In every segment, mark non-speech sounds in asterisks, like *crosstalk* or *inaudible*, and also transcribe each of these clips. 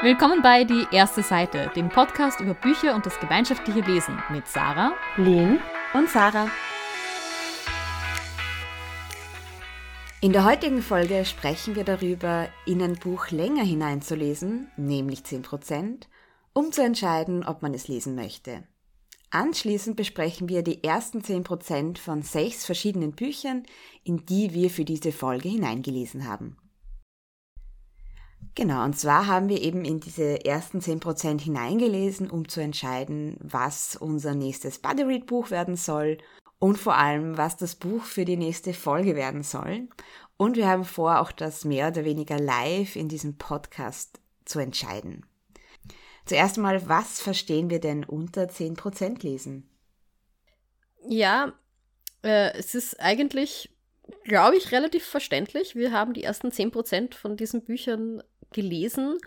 Willkommen bei Die erste Seite, dem Podcast über Bücher und das gemeinschaftliche Lesen mit Sarah, Lynn und Sarah. In der heutigen Folge sprechen wir darüber, in ein Buch länger hineinzulesen, nämlich 10%, um zu entscheiden, ob man es lesen möchte. Anschließend besprechen wir die ersten 10% von sechs verschiedenen Büchern, in die wir für diese Folge hineingelesen haben. Genau, und zwar haben wir eben in diese ersten 10% hineingelesen, um zu entscheiden, was unser nächstes Buddy Read Buch werden soll und vor allem, was das Buch für die nächste Folge werden soll. Und wir haben vor, auch das mehr oder weniger live in diesem Podcast zu entscheiden. Zuerst mal, was verstehen wir denn unter 10% lesen? Ja, äh, es ist eigentlich, glaube ich, relativ verständlich. Wir haben die ersten 10% von diesen Büchern gelesen,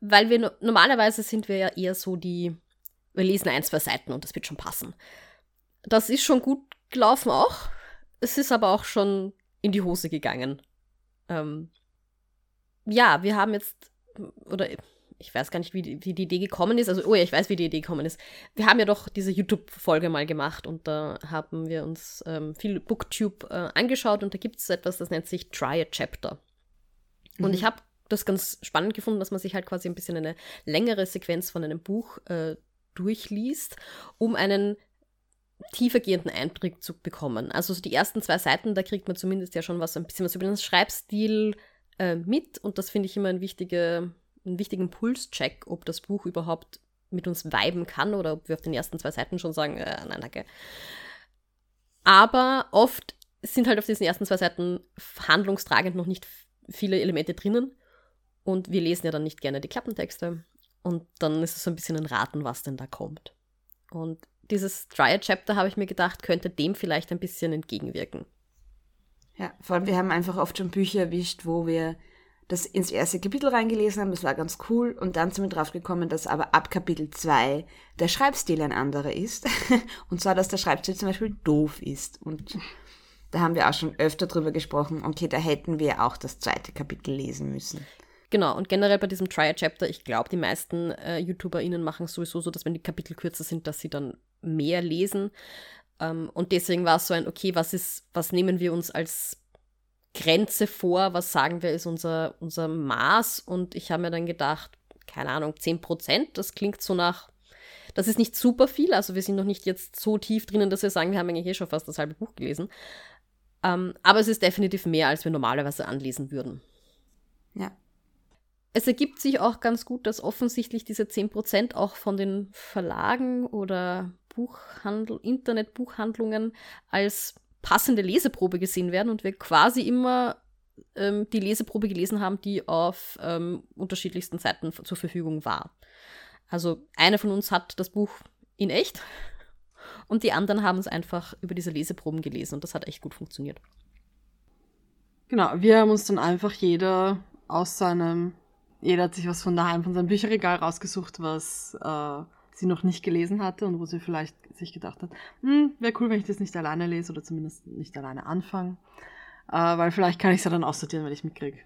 weil wir normalerweise sind wir ja eher so die, wir lesen ein, zwei Seiten und das wird schon passen. Das ist schon gut gelaufen auch. Es ist aber auch schon in die Hose gegangen. Ähm, ja, wir haben jetzt, oder ich weiß gar nicht, wie die, wie die, Idee gekommen ist. Also, oh ja, ich weiß, wie die Idee gekommen ist. Wir haben ja doch diese YouTube-Folge mal gemacht und da haben wir uns ähm, viel Booktube äh, angeschaut und da gibt es etwas, das nennt sich Try a Chapter. Mhm. Und ich habe das ganz spannend gefunden, dass man sich halt quasi ein bisschen eine längere Sequenz von einem Buch äh, durchliest, um einen tiefergehenden Einblick zu bekommen. Also so die ersten zwei Seiten, da kriegt man zumindest ja schon was, ein bisschen was über den Schreibstil äh, mit und das finde ich immer ein wichtige, einen wichtigen Pulscheck, ob das Buch überhaupt mit uns weiben kann oder ob wir auf den ersten zwei Seiten schon sagen, äh, nein, danke. Aber oft sind halt auf diesen ersten zwei Seiten handlungstragend noch nicht viele Elemente drinnen und wir lesen ja dann nicht gerne die Klappentexte. Und dann ist es so ein bisschen ein Raten, was denn da kommt. Und dieses Triad-Chapter, habe ich mir gedacht, könnte dem vielleicht ein bisschen entgegenwirken. Ja, vor allem, wir haben einfach oft schon Bücher erwischt, wo wir das ins erste Kapitel reingelesen haben, das war ganz cool, und dann sind wir drauf gekommen, dass aber ab Kapitel 2 der Schreibstil ein anderer ist. *laughs* und zwar, dass der Schreibstil zum Beispiel doof ist. Und da haben wir auch schon öfter drüber gesprochen, okay, da hätten wir auch das zweite Kapitel lesen müssen. Genau, und generell bei diesem Try-a-Chapter, ich glaube, die meisten äh, YouTuberInnen machen es sowieso so, dass wenn die Kapitel kürzer sind, dass sie dann mehr lesen. Ähm, und deswegen war es so ein, okay, was ist, was nehmen wir uns als Grenze vor, was sagen wir, ist unser, unser Maß? Und ich habe mir dann gedacht, keine Ahnung, 10 Prozent, das klingt so nach, das ist nicht super viel, also wir sind noch nicht jetzt so tief drinnen, dass wir sagen, wir haben eigentlich eh schon fast das halbe Buch gelesen. Ähm, aber es ist definitiv mehr, als wir normalerweise anlesen würden. Ja es ergibt sich auch ganz gut, dass offensichtlich diese 10% auch von den Verlagen oder Buchhandel, Internetbuchhandlungen als passende Leseprobe gesehen werden und wir quasi immer ähm, die Leseprobe gelesen haben, die auf ähm, unterschiedlichsten Seiten zur Verfügung war. Also eine von uns hat das Buch in echt *laughs* und die anderen haben es einfach über diese Leseproben gelesen und das hat echt gut funktioniert. Genau, wir haben uns dann einfach jeder aus seinem jeder hat sich was von daheim, von seinem Bücherregal rausgesucht, was äh, sie noch nicht gelesen hatte und wo sie vielleicht sich gedacht hat, hm, wäre cool, wenn ich das nicht alleine lese oder zumindest nicht alleine anfange. Äh, weil vielleicht kann ich es ja dann aussortieren, wenn ich mitkriege,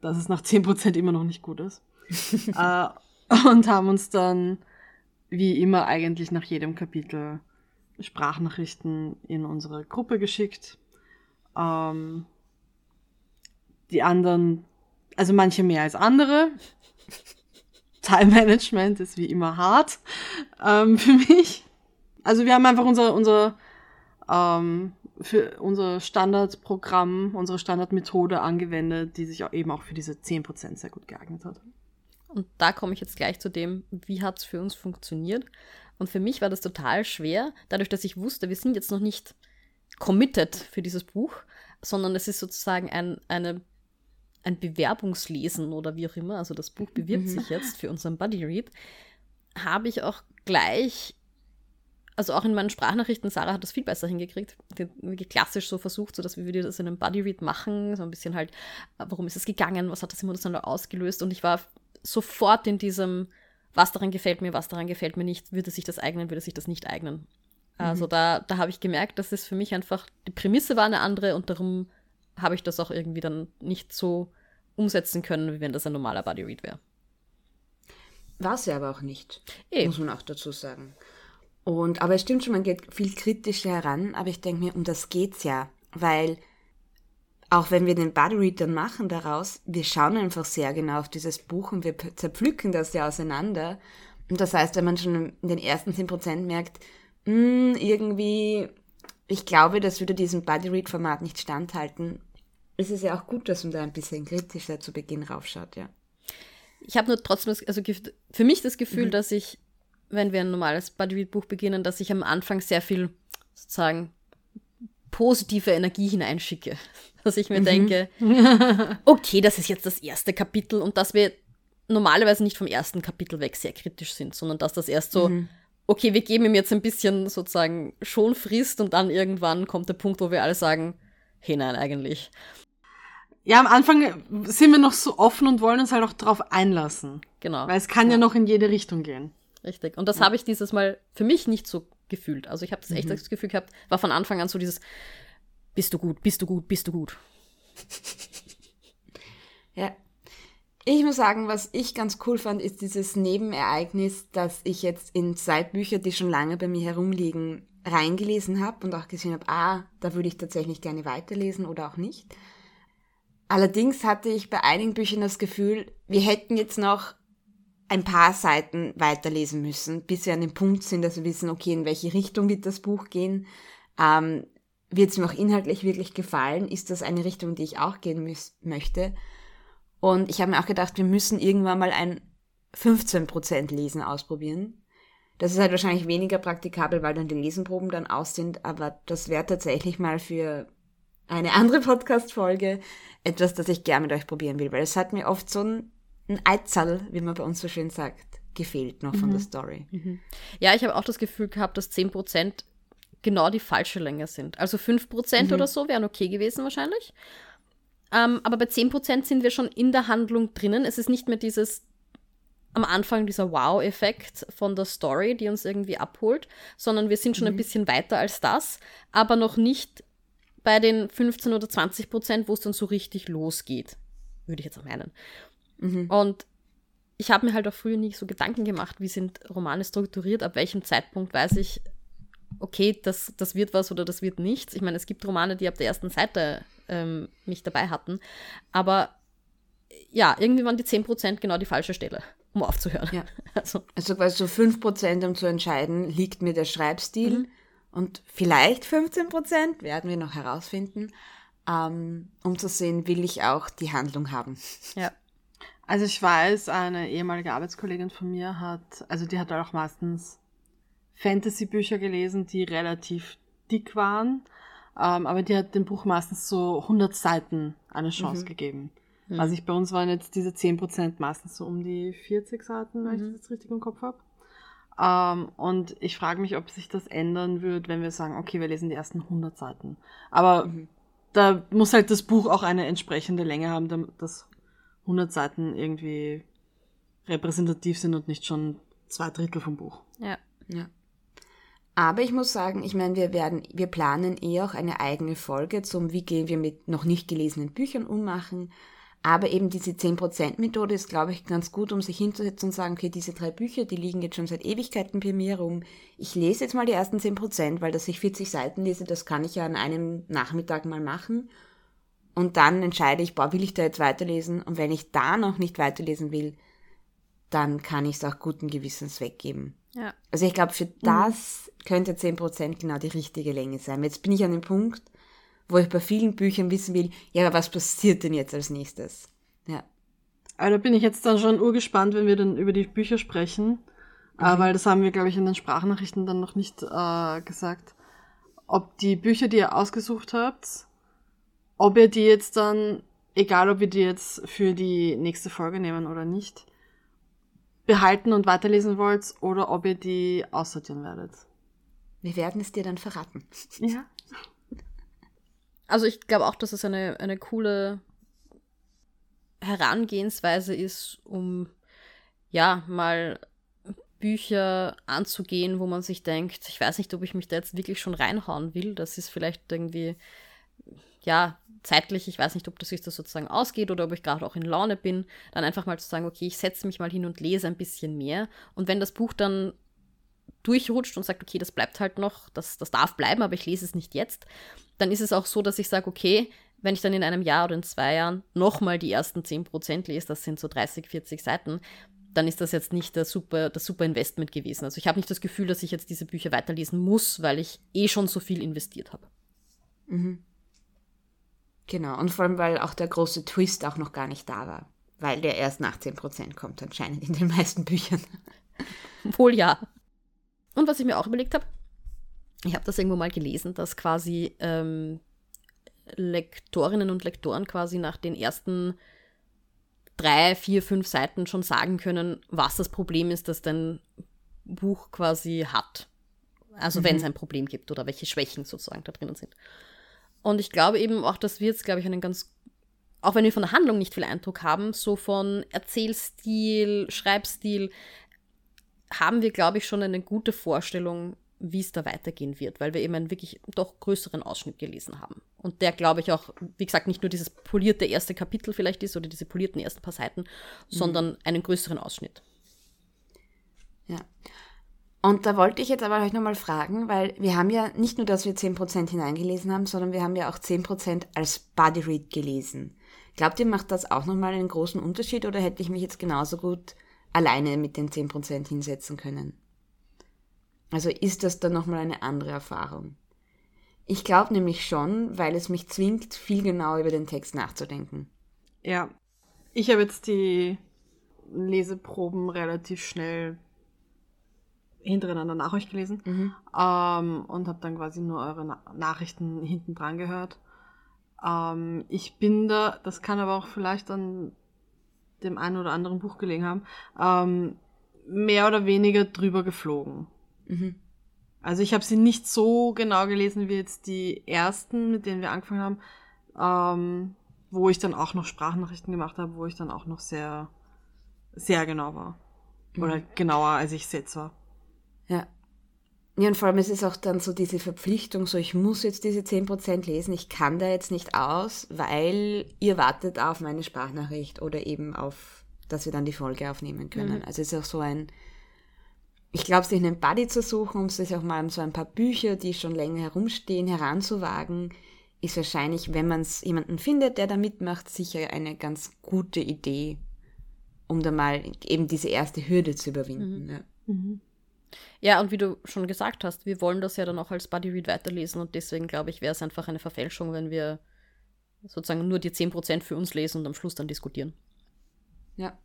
dass es nach 10% immer noch nicht gut ist. *laughs* äh, und haben uns dann, wie immer, eigentlich nach jedem Kapitel Sprachnachrichten in unsere Gruppe geschickt. Ähm, die anderen also manche mehr als andere. Time Management ist wie immer hart ähm, für mich. Also wir haben einfach unser, unser, ähm, für unser Standardprogramm, unsere Standardmethode angewendet, die sich auch eben auch für diese 10% sehr gut geeignet hat. Und da komme ich jetzt gleich zu dem, wie hat es für uns funktioniert. Und für mich war das total schwer, dadurch, dass ich wusste, wir sind jetzt noch nicht committed für dieses Buch, sondern es ist sozusagen ein, eine ein Bewerbungslesen oder wie auch immer, also das Buch bewirbt mhm. sich jetzt für unseren Buddy Read, habe ich auch gleich, also auch in meinen Sprachnachrichten, Sarah hat das viel besser hingekriegt, klassisch so versucht, so dass wir das in einem Buddy Read machen, so ein bisschen halt, warum ist es gegangen, was hat das emotional ausgelöst und ich war sofort in diesem, was daran gefällt mir, was daran gefällt mir nicht, würde sich das eignen, würde sich das nicht eignen. Also mhm. da, da habe ich gemerkt, dass es für mich einfach, die Prämisse war eine andere und darum habe ich das auch irgendwie dann nicht so umsetzen können, wie wenn das ein normaler Buddy Read wäre. War sie aber auch nicht, Eh. muss man auch dazu sagen. Und, aber es stimmt schon, man geht viel kritischer heran, aber ich denke mir, um das geht's ja, weil auch wenn wir den Body Read dann machen daraus, wir schauen einfach sehr genau auf dieses Buch und wir zerpflücken das ja auseinander. Und das heißt, wenn man schon in den ersten 10% merkt, "Hm, irgendwie, ich glaube, das würde diesem Body Read Format nicht standhalten, ist es ja auch gut, dass man da ein bisschen kritischer zu Beginn raufschaut, ja. Ich habe nur trotzdem, das, also für mich das Gefühl, Mhm. dass ich, wenn wir ein normales Bodyread-Buch beginnen, dass ich am Anfang sehr viel sozusagen positive Energie hineinschicke. *laughs* Dass ich Mhm. mir denke, *laughs* okay, das ist jetzt das erste Kapitel und dass wir normalerweise nicht vom ersten Kapitel weg sehr kritisch sind, sondern dass das erst so, Mhm. okay, wir geben ihm jetzt ein bisschen sozusagen schon Frist und dann irgendwann kommt der Punkt, wo wir alle sagen, hey nein, eigentlich. Ja, am Anfang sind wir noch so offen und wollen uns halt auch drauf einlassen. Genau. Weil es kann ja, noch in jede Richtung gehen. Richtig. Und das habe ich dieses Mal für mich nicht so gefühlt. Also ich habe das echt Mhm. das Gefühl gehabt, war von Anfang an so dieses, bist du gut, bist du gut, bist du gut. *laughs* Ja. Ich muss sagen, was ich ganz cool fand, ist dieses Nebenereignis, dass ich jetzt in zwei Bücher, die schon lange bei mir herumliegen, reingelesen habe und auch gesehen habe, ah, da würde ich tatsächlich gerne weiterlesen oder auch nicht. Allerdings hatte ich bei einigen Büchern das Gefühl, wir hätten jetzt noch ein paar Seiten weiterlesen müssen, bis wir an dem Punkt sind, dass wir wissen, okay, in welche Richtung wird das Buch gehen. Ähm, wird es mir auch inhaltlich wirklich gefallen? Ist das eine Richtung, die ich auch gehen möchte? Und ich habe mir auch gedacht, wir müssen irgendwann mal ein 15% Lesen ausprobieren. Das ist halt wahrscheinlich weniger praktikabel, weil dann die Lesenproben dann aus sind, aber das wäre tatsächlich mal für eine andere Podcast-Folge etwas, das ich gerne mit euch probieren will, weil es hat mir oft so ein, ein Eizerl, wie man bei uns so schön sagt, gefehlt noch von der Story. Ja, ich habe auch das Gefühl gehabt, dass 10% genau die falsche Länge sind. Also 5% oder so wären okay gewesen wahrscheinlich. Ähm, aber bei 10% sind wir schon in der Handlung drinnen. Es ist nicht mehr dieses am Anfang dieser Wow-Effekt von der Story, die uns irgendwie abholt, sondern wir sind schon ein bisschen weiter als das, aber noch nicht bei den 15 oder 20 Prozent, wo es dann so richtig losgeht. Würde ich jetzt auch meinen. Und ich habe mir halt auch früher nie so Gedanken gemacht, wie sind Romane strukturiert, ab welchem Zeitpunkt weiß ich, okay, das, das wird was oder das wird nichts. Ich meine, es gibt Romane, die ab der ersten Seite ähm, mich dabei hatten, aber ja, irgendwie waren die 10% genau die falsche Stelle, um aufzuhören. Ja. *laughs* Also, Also quasi so 5%, um zu entscheiden, liegt mir der Schreibstil und vielleicht 15% werden wir noch herausfinden, ähm, um zu sehen, will ich auch die Handlung haben. ja. Also ich weiß, eine ehemalige Arbeitskollegin von mir hat, also die hat auch meistens Fantasy-Bücher gelesen, die relativ dick waren, ähm, aber die hat dem Buch meistens so 100 Seiten eine Chance gegeben. Also ich, bei uns waren jetzt diese 10% meistens so um die 40 Seiten, wenn ich das jetzt richtig im Kopf habe. Ähm, und ich frage mich, ob sich das ändern wird, wenn wir sagen, okay, wir lesen die ersten 100 Seiten. Aber da muss halt das Buch auch eine entsprechende Länge haben, damit das 100 Seiten irgendwie repräsentativ sind und nicht schon zwei Drittel vom Buch. ja. Ja. Aber ich muss sagen, ich meine, wir werden, wir planen eh auch eine eigene Folge zum, wie gehen wir mit noch nicht gelesenen Büchern ummachen. Aber eben diese 10%-Methode ist, glaube ich, ganz gut, um sich hinzusetzen und sagen, okay, diese drei Bücher, die liegen jetzt schon seit Ewigkeiten bei mir rum. Ich lese jetzt mal die ersten 10%, weil dass ich 40 Seiten lese, das kann ich ja an einem Nachmittag mal machen. Und dann entscheide ich, boah, will ich da jetzt weiterlesen? Und wenn ich da noch nicht weiterlesen will, dann kann ich es auch guten Gewissens weggeben. ja. Also ich glaube, für das könnte 10% genau die richtige Länge sein. Jetzt bin ich an dem Punkt, wo ich bei vielen Büchern wissen will, ja, aber was passiert denn jetzt als nächstes? Ja. Aber da bin ich jetzt dann schon urgespannt, wenn wir dann über die Bücher sprechen, äh, weil das haben wir, glaube ich, in den Sprachnachrichten dann noch nicht äh, gesagt. Ob die Bücher, die ihr ausgesucht habt, ob ihr die jetzt dann, egal ob wir die jetzt für die nächste Folge nehmen oder nicht, behalten und weiterlesen wollt oder ob ihr die aussortieren werdet. Wir werden es dir dann verraten. Ja. Also ich glaube auch, dass es eine, eine coole Herangehensweise ist, um ja mal Bücher anzugehen, wo man sich denkt, ich weiß nicht, ob ich mich da jetzt wirklich schon reinhauen will. Das ist vielleicht irgendwie ja, zeitlich, ich weiß nicht, ob das sich das sozusagen ausgeht oder ob ich gerade auch in Laune bin, dann einfach mal zu sagen, okay, ich setze mich mal hin und lese ein bisschen mehr. Und wenn das Buch dann durchrutscht und sagt, okay, das bleibt halt noch, das, das darf bleiben, aber ich lese es nicht jetzt, dann ist es auch so, dass ich sage, okay, wenn ich dann in einem Jahr oder in zwei Jahren nochmal die ersten 10% lese, das sind so 30, 40 Seiten, dann ist das jetzt nicht das super, das super Investment gewesen. Also ich habe nicht das Gefühl, dass ich jetzt diese Bücher weiterlesen muss, weil ich eh schon so viel investiert habe. Mhm. Genau, und vor allem, weil auch der große Twist auch noch gar nicht da war. Weil der erst nach 10% kommt anscheinend in den meisten Büchern. *laughs* Wohl ja. Und was ich mir auch überlegt habe, ich habe das irgendwo mal gelesen, dass quasi ähm, Lektorinnen und Lektoren quasi nach den ersten drei, vier, fünf Seiten schon sagen können, was das Problem ist, das dein Buch quasi hat. Also mhm. wenn es ein Problem gibt oder welche Schwächen sozusagen da drinnen sind. Und ich glaube eben auch, dass wir jetzt, glaube ich, einen ganz, auch wenn wir von der Handlung nicht viel Eindruck haben, so von Erzählstil, Schreibstil, haben wir, glaube ich, schon eine gute Vorstellung, wie es da weitergehen wird, weil wir eben einen wirklich doch größeren Ausschnitt gelesen haben. Und der, glaube ich, auch, wie gesagt, nicht nur dieses polierte erste Kapitel vielleicht ist oder diese polierten ersten paar Seiten, mhm. sondern einen größeren Ausschnitt. Ja. Und da wollte ich jetzt aber euch nochmal fragen, weil wir haben ja nicht nur, dass wir 10% hineingelesen haben, sondern wir haben ja auch 10% als Body Read gelesen. Glaubt ihr, macht das auch nochmal einen großen Unterschied oder hätte ich mich jetzt genauso gut alleine mit den 10% hinsetzen können? Also ist das dann nochmal eine andere Erfahrung? Ich glaube nämlich schon, weil es mich zwingt, viel genauer über den Text nachzudenken. Ja, ich habe jetzt die Leseproben relativ schnell hintereinander nach euch gelesen mhm. ähm, und habe dann quasi nur eure Na Nachrichten hinten dran gehört. Ähm, ich bin da, das kann aber auch vielleicht an dem einen oder anderen Buch gelegen haben, ähm, mehr oder weniger drüber geflogen. Mhm. Also ich habe sie nicht so genau gelesen wie jetzt die ersten, mit denen wir angefangen haben, ähm, wo ich dann auch noch Sprachnachrichten gemacht habe, wo ich dann auch noch sehr, sehr genau war. Mhm. Oder genauer, als ich jetzt war. Ja. Ja, und vor allem es ist auch dann so diese Verpflichtung, so ich muss jetzt diese 10% lesen, ich kann da jetzt nicht aus, weil ihr wartet auf meine Sprachnachricht oder eben auf, dass wir dann die Folge aufnehmen können. Mhm. Also es ist auch so ein, ich glaube, sich einen Buddy zu suchen, um sich auch mal so ein paar Bücher, die schon länger herumstehen, heranzuwagen, ist wahrscheinlich, wenn man es jemanden findet, der da mitmacht, sicher eine ganz gute Idee, um da mal eben diese erste Hürde zu überwinden. Mhm. Ja. Mhm. Ja, und wie du schon gesagt hast, wir wollen das ja dann auch als Buddy Read weiterlesen und deswegen glaube ich, wäre es einfach eine Verfälschung, wenn wir sozusagen nur die 10% für uns lesen und am Schluss dann diskutieren. Ja.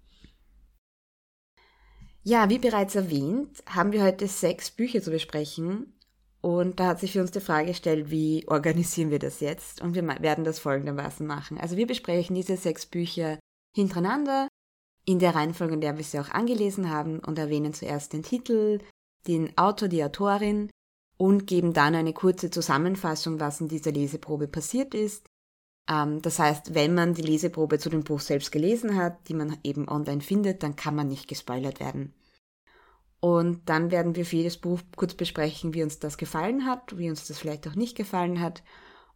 Ja, wie bereits erwähnt, haben wir heute sechs Bücher zu besprechen. Und da hat sich für uns die Frage gestellt, wie organisieren wir das jetzt? Und wir werden das folgendermaßen machen. Also wir besprechen diese sechs Bücher hintereinander, in der Reihenfolge, in der wir sie auch angelesen haben und erwähnen zuerst den Titel, den Autor, die Autorin und geben dann eine kurze Zusammenfassung, was in dieser Leseprobe passiert ist. Ähm, das heißt, wenn man die Leseprobe zu dem Buch selbst gelesen hat, die man eben online findet, dann kann man nicht gespoilert werden. Und dann werden wir für jedes Buch kurz besprechen, wie uns das gefallen hat, wie uns das vielleicht auch nicht gefallen hat.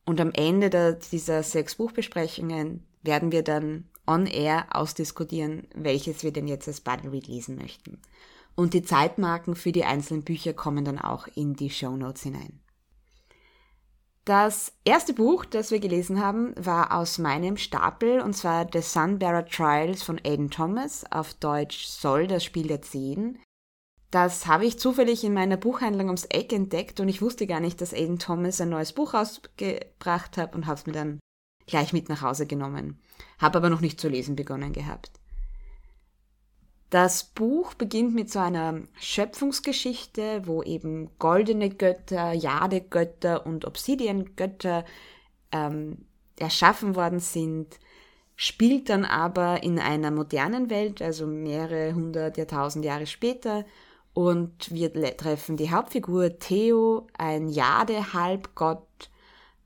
Und am Ende der, dieser sechs Buchbesprechungen werden wir dann on air ausdiskutieren, welches wir denn jetzt als Bundle Read lesen möchten. Und die Zeitmarken für die einzelnen Bücher kommen dann auch in die Show Notes hinein. Das erste Buch, das wir gelesen haben, war aus meinem Stapel und zwar The Sunbearer Trials von Aidan Thomas, auf Deutsch Soll das Spiel der Zehn. Das habe ich zufällig in meiner Buchhandlung ums Eck entdeckt und ich wusste gar nicht, dass Aidan Thomas ein neues Buch rausgebracht hat und habe es mir dann gleich mit nach Hause genommen. Habe aber noch nicht zu lesen begonnen gehabt. Das Buch beginnt mit so einer Schöpfungsgeschichte, wo eben goldene Götter, Jadegötter und Obsidiangötter ähm, erschaffen worden sind, spielt dann aber in einer modernen Welt, also mehrere hundert, Jahrtausend Jahre später. Und wir treffen die Hauptfigur Theo, ein Jade-Halbgott,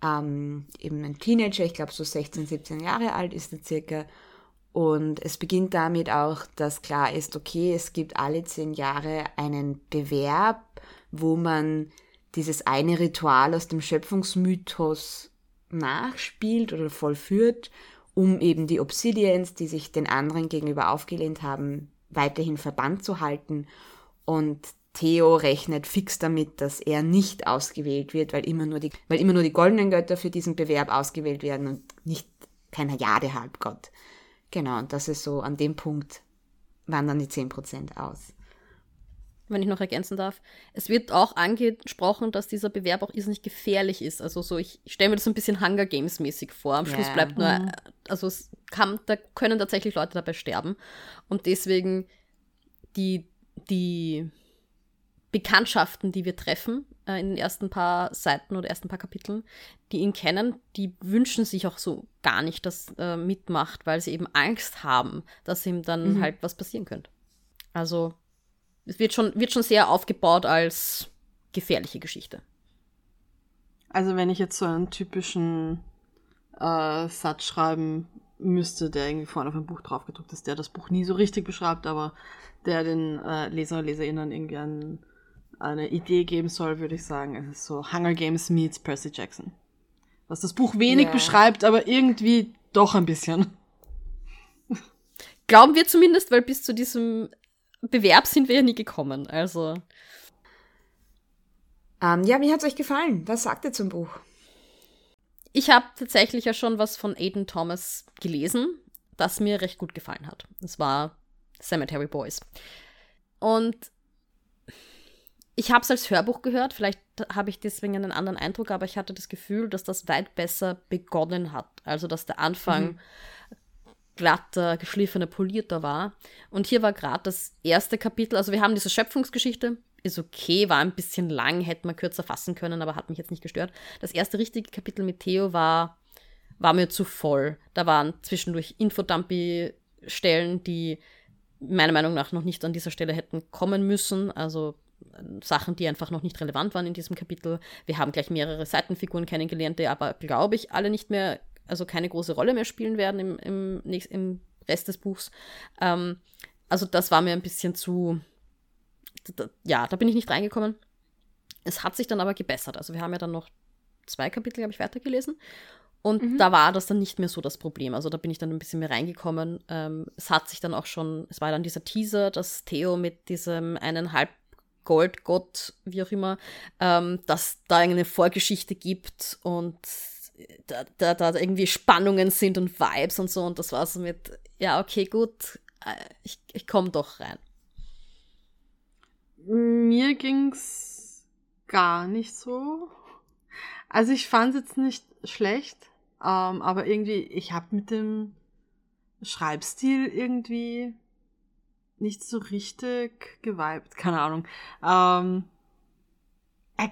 ähm, eben ein Teenager, ich glaube so 16, 17 Jahre alt ist er circa, und es beginnt damit auch, dass klar ist, okay, es gibt alle zehn Jahre einen Bewerb, wo man dieses eine Ritual aus dem Schöpfungsmythos nachspielt oder vollführt, um eben die Obsidians, die sich den anderen gegenüber aufgelehnt haben, weiterhin verbannt zu halten. Und Theo rechnet fix damit, dass er nicht ausgewählt wird, weil immer nur die, weil immer nur die goldenen Götter für diesen Bewerb ausgewählt werden und nicht kein Jade-Halbgott. Genau, und das ist so, an dem Punkt wandern die 10% aus. Wenn ich noch ergänzen darf. Es wird auch angesprochen, dass dieser Bewerb auch irrsinnig gefährlich ist. Also so, ich, ich stelle mir das so ein bisschen Hunger Games mäßig vor. Am Schluss yeah. bleibt nur, mhm. also es kann, da können tatsächlich Leute dabei sterben. Und deswegen die, die Bekanntschaften, die wir treffen äh, in den ersten paar Seiten oder ersten paar Kapiteln, die ihn kennen, die wünschen sich auch so gar nicht, dass er äh, mitmacht, weil sie eben Angst haben, dass ihm dann mhm. halt was passieren könnte. Also es wird schon, wird schon sehr aufgebaut als gefährliche Geschichte. Also wenn ich jetzt so einen typischen äh, Satz schreiben müsste, der irgendwie vorne auf ein Buch draufgedruckt ist, der das Buch nie so richtig beschreibt, aber der den äh, Leser und Leserinnen irgendwie einen eine Idee geben soll, würde ich sagen, es ist so Hunger Games meets Percy Jackson. Was das Buch wenig yeah. beschreibt, aber irgendwie doch ein bisschen. *laughs* Glauben wir zumindest, weil bis zu diesem Bewerb sind wir ja nie gekommen. Also. Ähm, ja, wie hat es euch gefallen? Was sagt ihr zum Buch? Ich habe tatsächlich ja schon was von Aiden Thomas gelesen, das mir recht gut gefallen hat. Es war Cemetery Boys. Und ich habe es als Hörbuch gehört, vielleicht habe ich deswegen einen anderen Eindruck, aber ich hatte das Gefühl, dass das weit besser begonnen hat. Also, dass der Anfang mhm. glatter, geschliffener, polierter war. Und hier war gerade das erste Kapitel, also wir haben diese Schöpfungsgeschichte, ist okay, war ein bisschen lang, hätte man kürzer fassen können, aber hat mich jetzt nicht gestört. Das erste richtige Kapitel mit Theo war, war mir zu voll. Da waren zwischendurch Infodumpi-Stellen, die meiner Meinung nach noch nicht an dieser Stelle hätten kommen müssen. Also Sachen, die einfach noch nicht relevant waren in diesem Kapitel. Wir haben gleich mehrere Seitenfiguren kennengelernt, die aber, glaube ich, alle nicht mehr, also keine große Rolle mehr spielen werden im, im, im Rest des Buchs. Ähm, also das war mir ein bisschen zu, ja, da bin ich nicht reingekommen. Es hat sich dann aber gebessert. Also wir haben ja dann noch zwei Kapitel, glaube ich, weitergelesen. Und mhm. da war das dann nicht mehr so das Problem. Also da bin ich dann ein bisschen mehr reingekommen. Ähm, es hat sich dann auch schon, es war dann dieser Teaser, dass Theo mit diesem eineinhalb Goldgott, wie auch immer, ähm, dass da eine Vorgeschichte gibt und da, da, da irgendwie Spannungen sind und Vibes und so. Und das war so mit, ja, okay, gut, äh, ich, ich komme doch rein. Mir ging's gar nicht so. Also ich fand es jetzt nicht schlecht, ähm, aber irgendwie, ich habe mit dem Schreibstil irgendwie nicht so richtig geweibt, keine Ahnung. Ähm,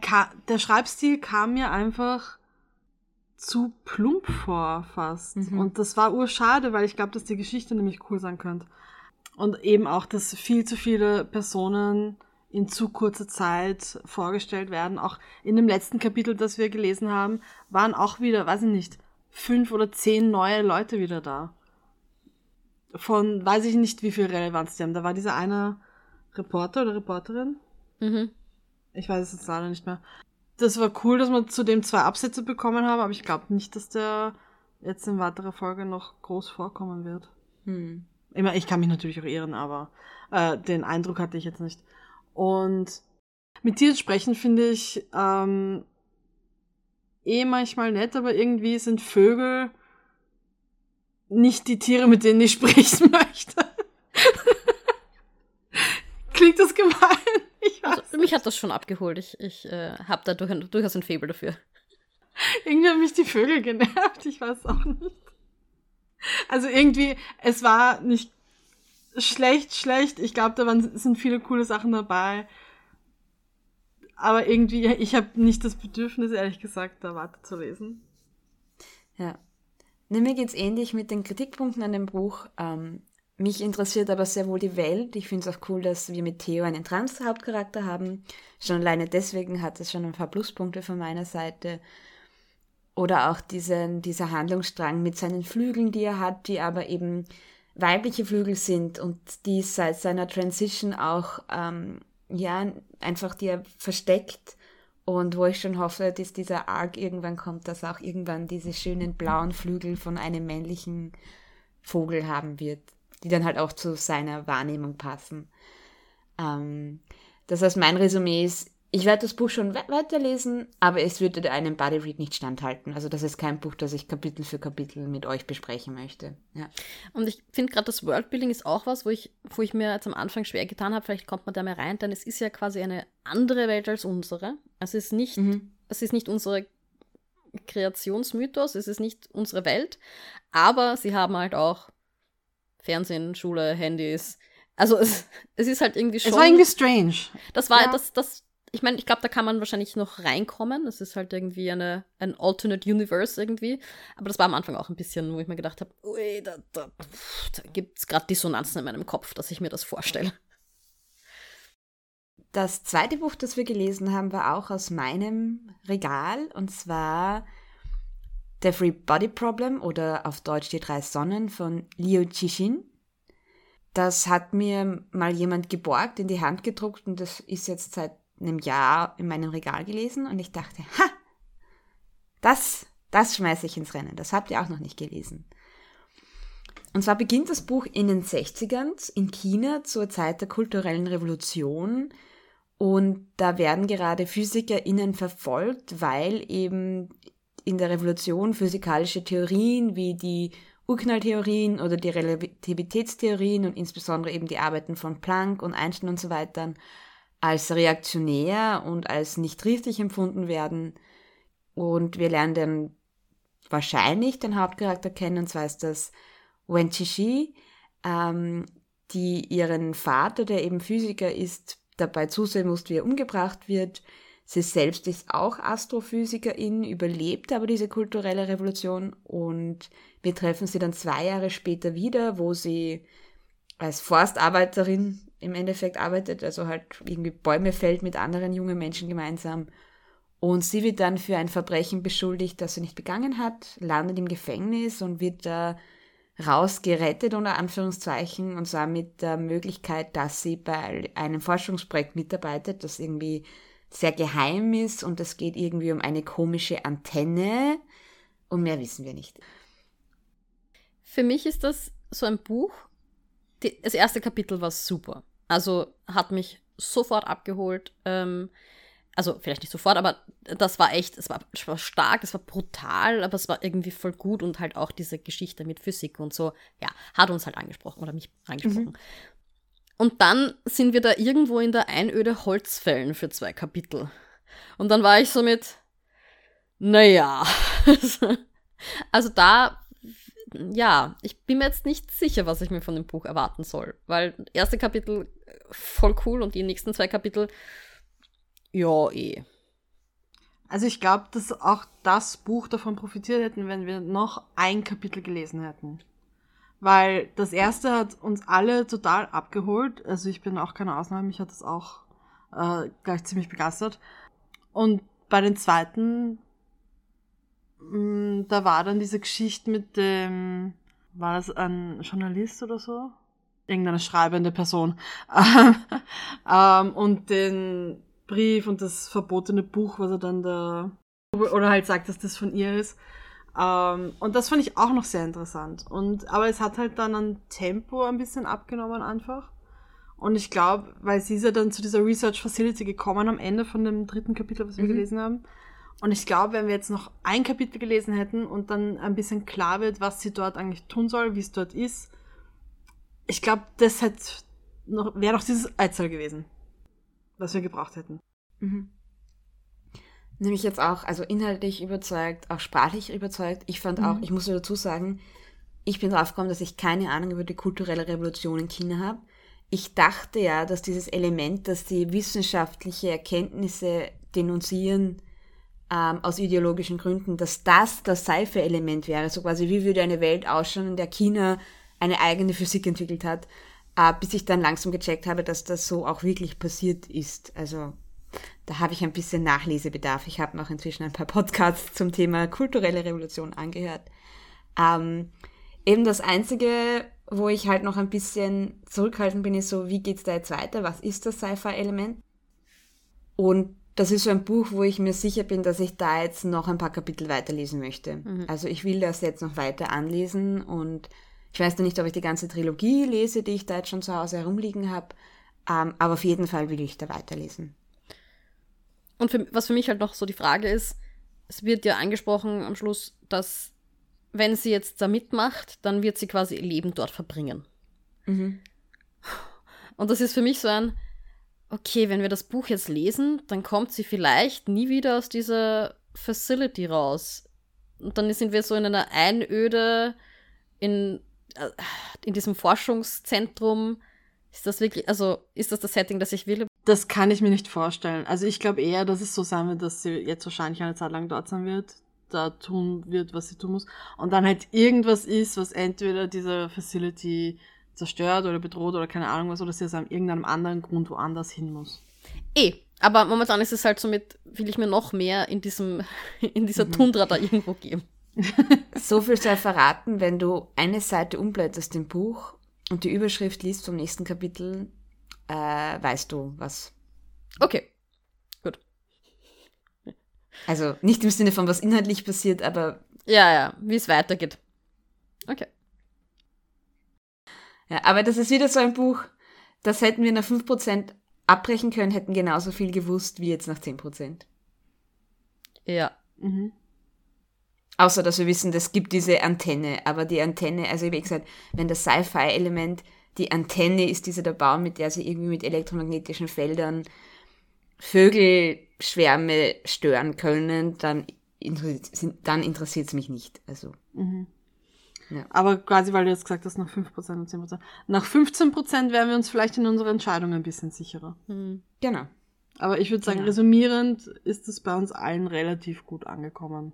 kam, der Schreibstil kam mir einfach zu plump vor fast. Mhm. Und das war urschade, weil ich glaube, dass die Geschichte nämlich cool sein könnte. Und eben auch, dass viel zu viele Personen in zu kurzer Zeit vorgestellt werden. Auch in dem letzten Kapitel, das wir gelesen haben, waren auch wieder, weiß ich nicht, fünf oder zehn neue Leute wieder da von, weiß ich nicht, wie viel Relevanz die haben. Da war dieser eine Reporter oder Reporterin. Mhm. Ich weiß es jetzt leider nicht mehr. Das war cool, dass wir zudem zwei Absätze bekommen haben, aber ich glaube nicht, dass der jetzt in weiterer Folge noch groß vorkommen wird. Hm. Immer, ich kann mich natürlich auch irren, aber äh, den Eindruck hatte ich jetzt nicht. Und mit dir sprechen finde ich ähm, eh manchmal nett, aber irgendwie sind Vögel nicht die Tiere, mit denen ich sprechen *laughs* möchte. Klingt das gemein? Ich weiß also, mich hat das schon abgeholt. Ich, ich äh, habe da durch, durchaus ein Faible dafür. Irgendwie haben mich die Vögel genervt. Ich weiß auch nicht. Also irgendwie, es war nicht schlecht, schlecht. Ich glaube, da waren, sind viele coole Sachen dabei. Aber irgendwie, ich habe nicht das Bedürfnis, ehrlich gesagt, da weiterzulesen. Ja, Ne, mir geht's ähnlich mit den Kritikpunkten an dem Buch. Ähm, mich interessiert aber sehr wohl die Welt. Ich finde es auch cool, dass wir mit Theo einen Trans-Hauptcharakter haben. Schon alleine deswegen hat es schon ein paar Pluspunkte von meiner Seite. Oder auch diesen, dieser Handlungsstrang mit seinen Flügeln, die er hat, die aber eben weibliche Flügel sind und die seit seiner Transition auch, ähm, ja, einfach die er versteckt Und wo ich schon hoffe, dass dieser Arc irgendwann kommt, dass auch irgendwann diese schönen blauen Flügel von einem männlichen Vogel haben wird, die dann halt auch zu seiner Wahrnehmung passen. Ähm, das heißt, mein Resümee ist, ich werde das Buch schon weiterlesen, aber es würde einem Body Read nicht standhalten. Also das ist kein Buch, das ich Kapitel für Kapitel mit euch besprechen möchte. Ja. Und ich finde gerade das Worldbuilding ist auch was, wo ich, wo ich mir jetzt am Anfang schwer getan habe, vielleicht kommt man da mehr rein, denn es ist ja quasi eine andere Welt als unsere. Es ist nicht, mhm. es ist nicht unsere Kreationsmythos, es ist nicht unsere Welt, aber sie haben halt auch Fernsehen, Schule, Handys. Also es, es ist halt irgendwie schon. Es war irgendwie strange. Das war ja. das, das, ich meine, ich glaube, da kann man wahrscheinlich noch reinkommen. Es ist halt irgendwie eine, ein Alternate Universe irgendwie. Aber das war am Anfang auch ein bisschen, wo ich mir gedacht habe, ui, da, da, da gibt es gerade Dissonanzen in meinem Kopf, dass ich mir das vorstelle. Das zweite Buch, das wir gelesen haben, war auch aus meinem Regal und zwar The Free Body Problem oder auf Deutsch Die drei Sonnen von Liu Cixin. Das hat mir mal jemand geborgt, in die Hand gedruckt und das ist jetzt seit einem Jahr in meinem Regal gelesen und ich dachte, ha, das, das schmeiße ich ins Rennen. Das habt ihr auch noch nicht gelesen. Und zwar beginnt das Buch in den 60ern in China zur Zeit der kulturellen Revolution und da werden gerade PhysikerInnen verfolgt, weil eben in der Revolution physikalische Theorien wie die Urknalltheorien oder die Relativitätstheorien und insbesondere eben die Arbeiten von Planck und Einstein und so weiter als reaktionär und als nicht richtig empfunden werden. Und wir lernen dann wahrscheinlich den Hauptcharakter kennen, und zwar ist das Wen Qixi, ähm, die ihren Vater, der eben Physiker ist, dabei zusehen muss, wie er umgebracht wird. Sie selbst ist auch Astrophysikerin, überlebt aber diese kulturelle Revolution und wir treffen sie dann zwei Jahre später wieder, wo sie als Forstarbeiterin im Endeffekt arbeitet, also halt irgendwie Bäume fällt mit anderen jungen Menschen gemeinsam. Und sie wird dann für ein Verbrechen beschuldigt, das sie nicht begangen hat, landet im Gefängnis und wird da rausgerettet, unter Anführungszeichen, und zwar mit der Möglichkeit, dass sie bei einem Forschungsprojekt mitarbeitet, das irgendwie sehr geheim ist und es geht irgendwie um eine komische Antenne und mehr wissen wir nicht. Für mich ist das so ein Buch, die, das erste Kapitel war super. Also hat mich sofort abgeholt. Ähm, also vielleicht nicht sofort, aber das war echt, es war, es war stark, es war brutal, aber es war irgendwie voll gut und halt auch diese Geschichte mit Physik und so, ja, hat uns halt angesprochen oder mich angesprochen. Mhm. Und dann sind wir da irgendwo in der Einöde Holzfällen für zwei Kapitel. Und dann war ich so mit, naja, *laughs* also da, ja, ich bin mir jetzt nicht sicher, was ich mir von dem Buch erwarten soll, weil erste Kapitel voll cool und die nächsten zwei Kapitel ja, eh. Also ich glaube, dass auch das Buch davon profitiert hätten, wenn wir noch ein Kapitel gelesen hätten. Weil das erste hat uns alle total abgeholt. Also ich bin auch keine Ausnahme, mich hat das auch äh, gleich ziemlich begeistert. Und bei den zweiten, da war dann diese Geschichte mit dem, war das ein Journalist oder so? Irgendeine schreibende Person. *laughs* ähm, und den Brief und das verbotene Buch, was er dann da, oder halt sagt, dass das von ihr ist. Ähm, und das fand ich auch noch sehr interessant. Und, aber es hat halt dann an Tempo ein bisschen abgenommen einfach. Und ich glaube, weil sie ist ja dann zu dieser Research Facility gekommen am Ende von dem dritten Kapitel, was wir mhm. gelesen haben. Und ich glaube, wenn wir jetzt noch ein Kapitel gelesen hätten und dann ein bisschen klar wird, was sie dort eigentlich tun soll, wie es dort ist, ich glaube, das hätte noch, wäre noch dieses Eizahl gewesen was wir gebraucht hätten. Mhm. Nämlich jetzt auch, also inhaltlich überzeugt, auch sprachlich überzeugt. Ich fand mhm. auch, ich muss dazu sagen, ich bin drauf gekommen, dass ich keine Ahnung über die kulturelle Revolution in China habe. Ich dachte ja, dass dieses Element, dass die wissenschaftliche Erkenntnisse denunzieren ähm, aus ideologischen Gründen, dass das das Seife-Element wäre. So quasi, wie würde eine Welt ausschauen, in der China eine eigene Physik entwickelt hat äh, bis ich dann langsam gecheckt habe, dass das so auch wirklich passiert ist. Also da habe ich ein bisschen Nachlesebedarf. Ich habe noch inzwischen ein paar Podcasts zum Thema kulturelle Revolution angehört. Ähm, eben das Einzige, wo ich halt noch ein bisschen zurückhaltend bin, ist so, wie geht's da jetzt weiter? Was ist das Sci-Fi-Element? Und das ist so ein Buch, wo ich mir sicher bin, dass ich da jetzt noch ein paar Kapitel weiterlesen möchte. Mhm. Also ich will das jetzt noch weiter anlesen und ich weiß noch nicht, ob ich die ganze Trilogie lese, die ich da jetzt schon zu Hause herumliegen habe, ähm, aber auf jeden Fall will ich da weiterlesen. Und für, was für mich halt noch so die Frage ist, es wird ja angesprochen am Schluss, dass wenn sie jetzt da mitmacht, dann wird sie quasi ihr Leben dort verbringen. Mhm. Und das ist für mich so ein, okay, wenn wir das Buch jetzt lesen, dann kommt sie vielleicht nie wieder aus dieser Facility raus. Und dann sind wir so in einer Einöde in, äh, in diesem Forschungszentrum. Ist das wirklich, also ist das das Setting, das ich will? Das kann ich mir nicht vorstellen. Also ich glaube eher, dass es so sein wird, dass sie jetzt wahrscheinlich eine Zeit lang dort sein wird, da tun wird, was sie tun muss. Und dann halt irgendwas ist, was entweder diese Facility zerstört oder bedroht oder keine Ahnung was, oder sie aus einem, irgendeinem anderen Grund woanders hin muss. Eh, aber momentan ist es halt so mit, will ich mir noch mehr in diesem, *laughs* in dieser Mhm. Tundra da irgendwo geben. *laughs* So viel sei verraten, wenn du eine Seite umblätterst im Buch und die Überschrift liest vom nächsten Kapitel, äh, weißt du was. Okay. Also nicht im Sinne von was inhaltlich passiert, aber Ja, ja, wie es weitergeht. Okay. Ja, aber das ist wieder so ein Buch, das hätten wir nach 5% abbrechen können, hätten genauso viel gewusst wie jetzt nach 10%. Ja. Mhm. Außer, dass wir wissen, es gibt diese Antenne. Aber die Antenne, also wie gesagt, wenn das Sci-Fi-Element die Antenne ist, diese der Baum, mit der sie irgendwie mit elektromagnetischen Feldern Vögelschwärme stören können, dann, interessiert- dann interessiert es mich nicht. Also, Mhm. Ja. Aber quasi, weil du jetzt gesagt hast, nach 5% und 10%. Nach 15% wären wir uns vielleicht in unserer Entscheidung ein bisschen sicherer. Hm. genau. Aber ich würde sagen, Genau. resümierend ist es bei uns allen relativ gut angekommen.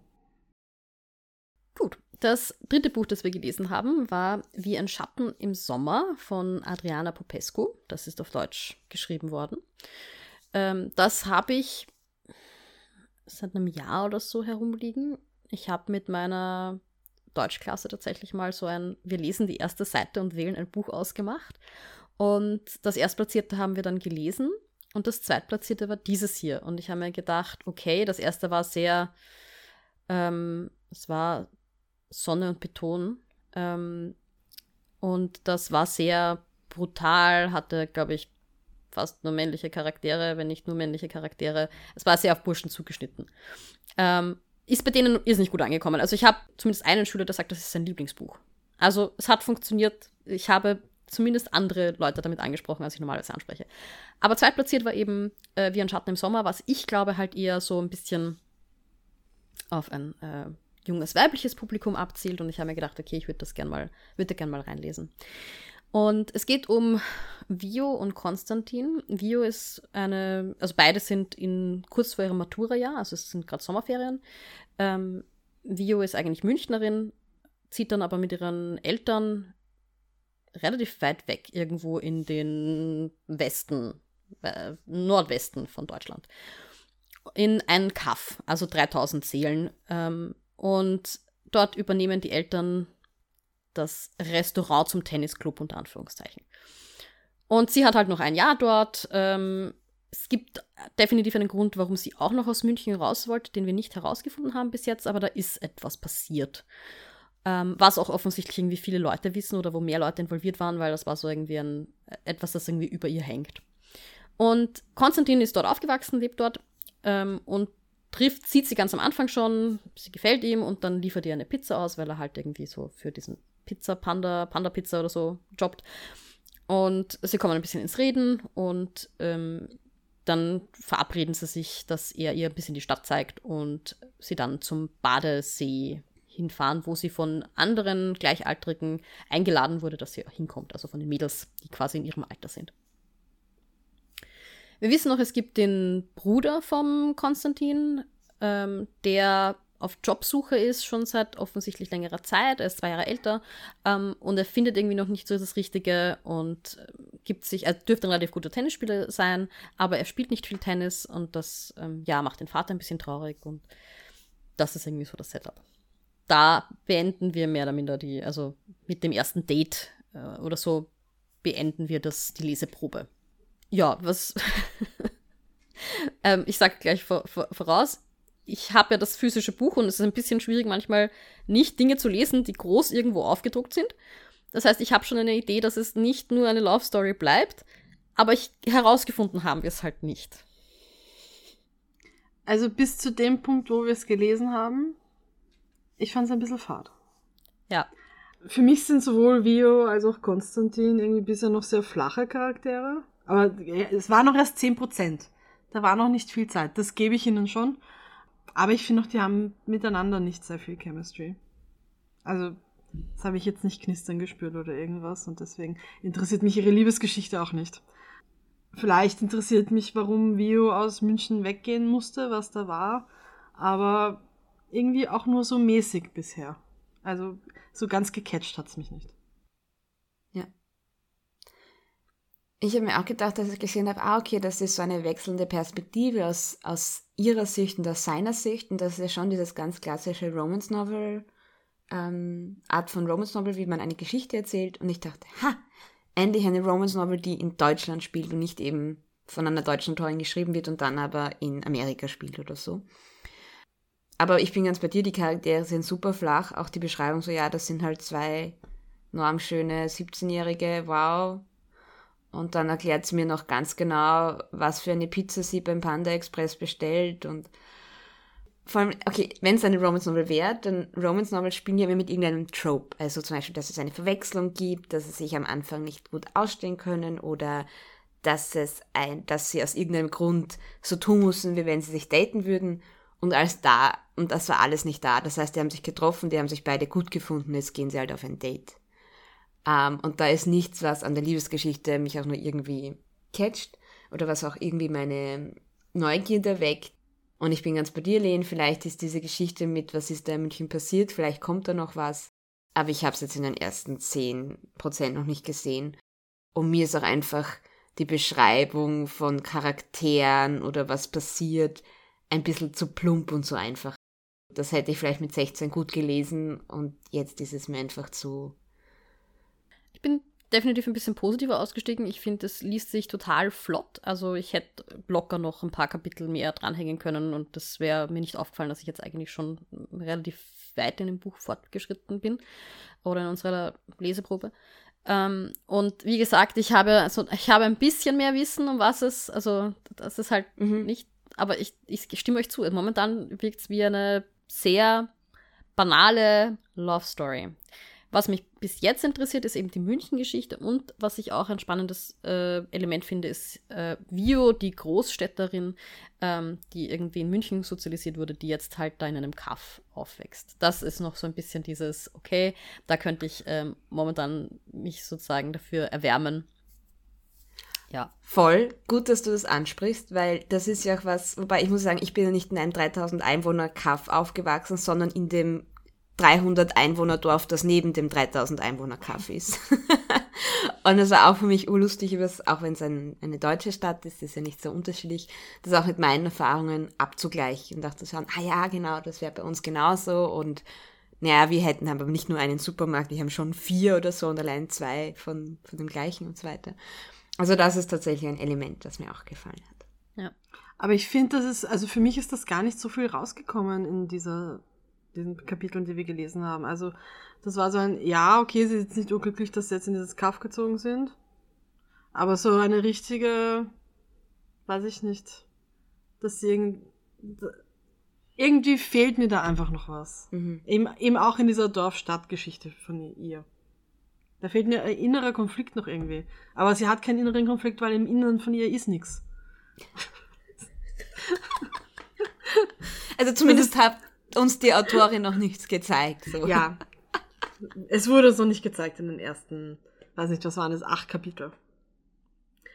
Gut. Das dritte Buch, das wir gelesen haben, war Wie ein Schatten im Sommer von Adriana Popescu. Das ist auf Deutsch geschrieben worden. Ähm, das habe ich seit einem Jahr oder so herumliegen. Ich habe mit meiner Deutschklasse tatsächlich mal so ein, wir lesen die erste Seite und wählen ein Buch ausgemacht. Und das Erstplatzierte haben wir dann gelesen und das Zweitplatzierte war dieses hier. Und ich habe mir gedacht, okay, das erste war sehr, ähm, es war Sonne und Beton. Ähm, und das war sehr brutal, hatte, glaube ich, fast nur männliche Charaktere, wenn nicht nur männliche Charaktere. Es war sehr auf Burschen zugeschnitten. Ähm, ist bei denen irrsinnig gut angekommen. Also ich habe zumindest einen Schüler, der sagt, das ist sein Lieblingsbuch. Also es hat funktioniert. Ich habe zumindest andere Leute damit angesprochen, als ich normalerweise anspreche. Aber zweitplatziert war eben äh, Wie ein Schatten im Sommer, was ich glaube halt eher so ein bisschen auf ein äh, junges weibliches Publikum abzielt und ich habe mir gedacht, okay, ich würde das gern mal, würde gern mal reinlesen. Und es geht um Vio und Konstantin. Vio ist eine, also beide sind in kurz vor ihrem Matura-Jahr, also es sind gerade Sommerferien. Ähm, Vio ist eigentlich Münchnerin, zieht dann aber mit ihren Eltern relativ weit weg, irgendwo in den Westen, äh, Nordwesten von Deutschland. In einen Kaff, also 3000 Seelen. Ähm, und dort übernehmen die Eltern das Restaurant zum Tennisclub unter Anführungszeichen. Und sie hat halt noch ein Jahr dort. Ähm, es gibt definitiv einen Grund, warum sie auch noch aus München raus wollte, den wir nicht herausgefunden haben bis jetzt, aber da ist etwas passiert. Ähm, was auch offensichtlich irgendwie viele Leute wissen oder wo mehr Leute involviert waren, weil das war so irgendwie ein, etwas, das irgendwie über ihr hängt. Und Konstantin ist dort aufgewachsen, lebt dort ähm, und trifft, sieht sie ganz am Anfang schon, sie gefällt ihm und dann liefert ihr eine Pizza aus, weil er halt irgendwie so für diesen Pizza Panda, Panda Pizza oder so jobbt. Und sie kommen ein bisschen ins Reden und ähm, dann verabreden sie sich, dass er ihr ein bisschen die Stadt zeigt und sie dann zum Badesee hinfahren, wo sie von anderen Gleichaltrigen eingeladen wurde, dass sie hinkommt, also von den Mädels, die quasi in ihrem Alter sind. Wir wissen noch, es gibt den Bruder vom Konstantin, ähm, der auf Jobsuche ist, schon seit offensichtlich längerer Zeit. Er ist zwei Jahre älter ähm, und er findet irgendwie noch nicht so das Richtige und äh, gibt sich, er dürfte ein relativ guter Tennisspieler sein, aber er spielt nicht viel Tennis und das ähm, ja, macht den Vater ein bisschen traurig und das ist irgendwie so das Setup. Da beenden wir mehr oder minder die, also mit dem ersten Date äh, oder so beenden wir das, die Leseprobe. Ja, was. *laughs* ähm, ich sage gleich vor, vor, voraus, ich habe ja das physische Buch und es ist ein bisschen schwierig manchmal nicht Dinge zu lesen, die groß irgendwo aufgedruckt sind. Das heißt, ich habe schon eine Idee, dass es nicht nur eine Love Story bleibt, aber ich herausgefunden haben wir es halt nicht. Also bis zu dem Punkt, wo wir es gelesen haben, ich fand es ein bisschen fad. Ja. Für mich sind sowohl Vio als auch Konstantin irgendwie bisher noch sehr flache Charaktere. Aber es war noch erst 10%. Da war noch nicht viel Zeit. Das gebe ich ihnen schon. Aber ich finde auch, die haben miteinander nicht sehr viel Chemistry. Also, das habe ich jetzt nicht knistern gespürt oder irgendwas. Und deswegen interessiert mich ihre Liebesgeschichte auch nicht. Vielleicht interessiert mich, warum Vio aus München weggehen musste, was da war. Aber irgendwie auch nur so mäßig bisher. Also so ganz gecatcht hat's mich nicht. Ja. Ich habe mir auch gedacht, dass ich gesehen habe, ah, okay, das ist so eine wechselnde Perspektive aus, aus ihrer Sicht und aus seiner Sicht. Und das ist ja schon dieses ganz klassische Romance Novel, ähm, Art von Romance Novel, wie man eine Geschichte erzählt. Und ich dachte, ha, endlich eine Romance Novel, die in Deutschland spielt und nicht eben von einer deutschen Autorin geschrieben wird und dann aber in Amerika spielt oder so. Aber ich bin ganz bei dir, die Charaktere sind super flach. Auch die Beschreibung so, ja, das sind halt zwei normschöne 17-Jährige, wow. Und dann erklärt sie mir noch ganz genau, was für eine Pizza sie beim Panda Express bestellt und vor allem, okay, wenn es eine Romance Novel wäre, dann Romance Novels spielen ja immer mit irgendeinem Trope. Also zum Beispiel, dass es eine Verwechslung gibt, dass sie sich am Anfang nicht gut ausstehen können oder dass es ein, dass sie aus irgendeinem Grund so tun müssen, wie wenn sie sich daten würden. Und als da, und das war alles nicht da. Das heißt, die haben sich getroffen, die haben sich beide gut gefunden, jetzt gehen sie halt auf ein Date. Ähm, und da ist nichts, was an der Liebesgeschichte mich auch nur irgendwie catcht oder was auch irgendwie meine Neugierde weckt. Und ich bin ganz bei dir, Lehn, vielleicht ist diese Geschichte mit, was ist da in München passiert, vielleicht kommt da noch was. Aber ich habe es jetzt in den ersten 10% noch nicht gesehen. Und mir ist auch einfach die Beschreibung von Charakteren oder was passiert ein bisschen zu plump und zu einfach. Das hätte ich vielleicht mit 16 gut gelesen und jetzt ist es mir einfach zu. Bin definitiv ein bisschen positiver ausgestiegen. Ich finde, es liest sich total flott. Also ich hätte locker noch ein paar Kapitel mehr dranhängen können und das wäre mir nicht aufgefallen, dass ich jetzt eigentlich schon relativ weit in dem Buch fortgeschritten bin oder in unserer Leseprobe. Ähm, und wie gesagt, ich habe, also ich habe ein bisschen mehr Wissen, um was es, also das ist halt mhm. nicht aber ich, ich stimme euch zu. Momentan wirkt es wie eine sehr banale Love Story. Was mich bis jetzt interessiert, ist eben die München-Geschichte und was ich auch ein spannendes äh, Element finde, ist äh, Vio, die Großstädterin, ähm, die irgendwie in München sozialisiert wurde, die jetzt halt da in einem Kaff aufwächst. Das ist noch so ein bisschen dieses, okay, da könnte ich ähm, momentan mich sozusagen dafür erwärmen, ja. Voll. Gut, dass du das ansprichst, weil das ist ja auch was, wobei ich muss sagen, ich bin ja nicht in einem 3000 Einwohner Kaff aufgewachsen, sondern in dem 300 Einwohner Dorf, das neben dem 3000 Einwohner Kaff ist. *laughs* und das war auch für mich urlustig, auch wenn es ein, eine deutsche Stadt ist, ist ja nicht so unterschiedlich, das auch mit meinen Erfahrungen abzugleichen und dachte so, ah ja, genau, das wäre bei uns genauso und naja, wir hätten aber nicht nur einen Supermarkt, wir haben schon vier oder so und allein zwei von, von dem gleichen und so weiter. Also das ist tatsächlich ein Element, das mir auch gefallen hat. Ja. Aber ich finde, das ist, also für mich ist das gar nicht so viel rausgekommen in dieser, diesen Kapiteln, die wir gelesen haben. Also das war so ein, ja, okay, sie ist nicht unglücklich, dass sie jetzt in dieses Kaff gezogen sind. Aber so eine richtige, weiß ich nicht, dass sie irgendwie, irgendwie fehlt mir da einfach noch was. Mhm. Eben, eben auch in dieser Dorf-Stadt-Geschichte von ihr. Da fehlt mir ein innerer Konflikt noch irgendwie. Aber sie hat keinen inneren Konflikt, weil im Inneren von ihr ist nichts. Also zumindest hat uns die Autorin noch nichts gezeigt. So. Ja. Es wurde so nicht gezeigt in den ersten, weiß nicht, was waren es, acht Kapitel.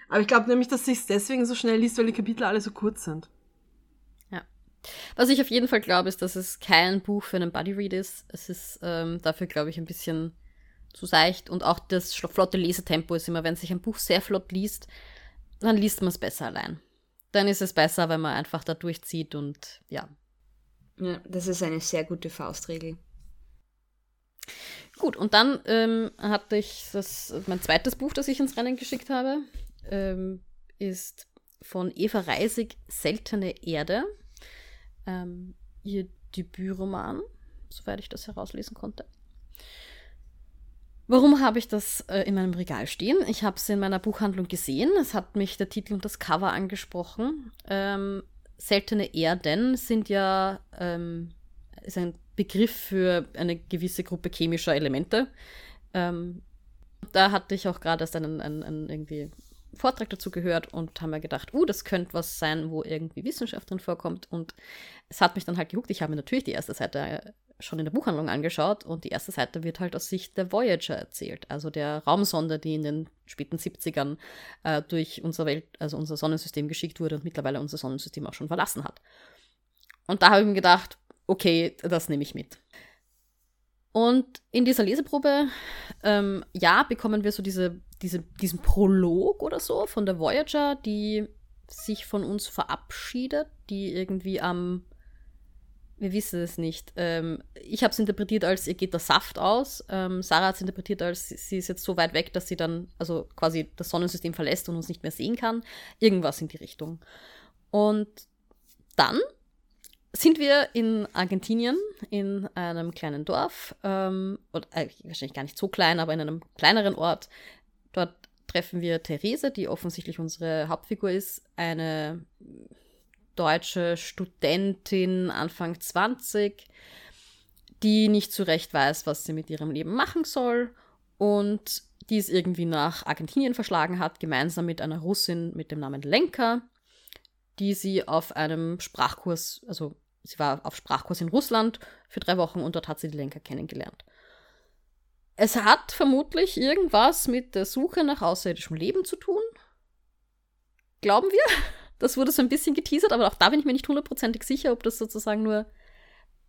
Aber ich glaube nämlich, dass sich deswegen so schnell liest, weil die Kapitel alle so kurz sind. Ja. Was ich auf jeden Fall glaube, ist, dass es kein Buch für einen Buddy Read ist. Es ist ähm, dafür, glaube ich, ein bisschen zu seicht und auch das flotte Lesetempo ist immer, wenn sich ein Buch sehr flott liest, dann liest man es besser allein. Dann ist es besser, wenn man einfach da durchzieht und ja. Ja, das ist eine sehr gute Faustregel. Gut, und dann ähm, hatte ich das, mein zweites Buch, das ich ins Rennen geschickt habe, ähm, ist von Eva Reisig Seltene Erde. Ähm, ihr Debütroman, soweit ich das herauslesen konnte. Warum habe ich das äh, in meinem Regal stehen? Ich habe es in meiner Buchhandlung gesehen. Es hat mich der Titel und das Cover angesprochen. Ähm, seltene Erden sind ja ähm, ist ein Begriff für eine gewisse Gruppe chemischer Elemente. Ähm, da hatte ich auch gerade erst einen, einen, einen, irgendwie Vortrag dazu gehört und haben mir gedacht, uh, das könnte was sein, wo irgendwie Wissenschaft drin vorkommt. Und es hat mich dann halt gehuckt. Ich habe mir natürlich die erste Seite schon in der Buchhandlung angeschaut und die erste Seite wird halt aus Sicht der Voyager erzählt, also der Raumsonde, die in den späten 70ern äh, durch unser Welt, also unser Sonnensystem geschickt wurde und mittlerweile unser Sonnensystem auch schon verlassen hat. Und da habe ich mir gedacht, okay, das nehme ich mit. Und in dieser Leseprobe, ähm, ja, bekommen wir so diese, diese, diesen Prolog oder so von der Voyager, die sich von uns verabschiedet, die irgendwie am, wir wissen es nicht. Ähm, ich habe es interpretiert als, ihr geht der Saft aus. Ähm, Sarah hat es interpretiert als, sie ist jetzt so weit weg, dass sie dann, also quasi das Sonnensystem verlässt und uns nicht mehr sehen kann. Irgendwas in die Richtung. Und dann sind wir in Argentinien, in einem kleinen Dorf, ähm, oder äh, wahrscheinlich gar nicht so klein, aber in einem kleineren Ort. Dort treffen wir Therese, die offensichtlich unsere Hauptfigur ist, eine deutsche Studentin, Anfang 20, die nicht so recht weiß, was sie mit ihrem Leben machen soll und die es irgendwie nach Argentinien verschlagen hat, gemeinsam mit einer Russin mit dem Namen Lenka, die sie auf einem Sprachkurs, also sie war auf Sprachkurs in Russland für drei Wochen und dort hat sie die Lenker kennengelernt. Es hat vermutlich irgendwas mit der Suche nach außerirdischem Leben zu tun. Glauben wir? Das wurde so ein bisschen geteasert, aber auch da bin ich mir nicht hundertprozentig sicher, ob das sozusagen nur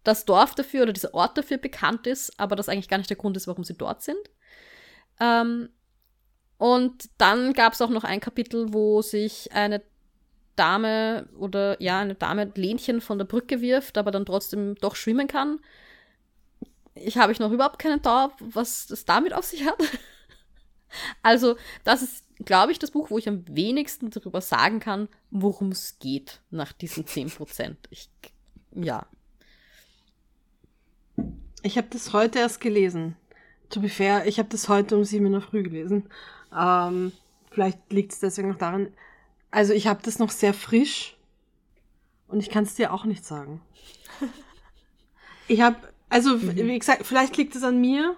das Dorf dafür oder dieser Ort dafür bekannt ist, aber das eigentlich gar nicht der Grund ist, warum sie dort sind. Ähm, und dann gab es auch noch ein Kapitel, wo sich eine Dame oder ja, eine Dame Lähnchen von der Brücke wirft, aber dann trotzdem doch schwimmen kann. Ich habe ich noch überhaupt keinen Dauer, was das damit auf sich hat. *laughs* Also, das ist, glaube ich, das Buch, wo ich am wenigsten darüber sagen kann, worum es geht nach diesen 10%. Ich, ja. Ich habe das heute erst gelesen. To be fair, ich habe das heute um sieben in der Früh gelesen. Ähm, vielleicht liegt es deswegen noch daran, also ich habe das noch sehr frisch und ich kann es dir auch nicht sagen. *laughs* Ich habe, also mhm. wie gesagt, vielleicht liegt es an mir,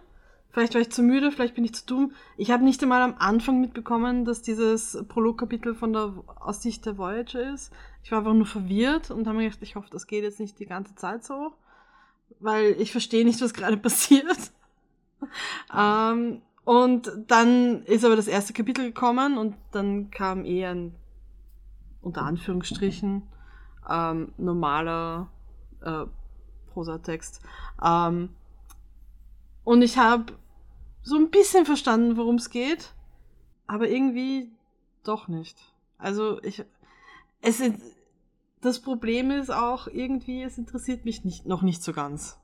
vielleicht war ich zu müde, vielleicht bin ich zu dumm. Ich habe nicht einmal am Anfang mitbekommen, dass dieses Prologkapitel von der aus Sicht der Voyager ist. Ich war einfach nur verwirrt und habe mir gedacht, ich hoffe, das geht jetzt nicht die ganze Zeit so, weil ich verstehe nicht, was gerade *laughs* passiert. ähm, und dann ist aber das erste Kapitel gekommen und dann kam eh ein unter Anführungsstrichen ähm, normaler äh, Prosatext. Ähm, und ich habe so ein bisschen verstanden, worum es geht, aber irgendwie doch nicht. Also ich, es ist, das Problem ist auch irgendwie, es interessiert mich nicht, noch nicht so ganz.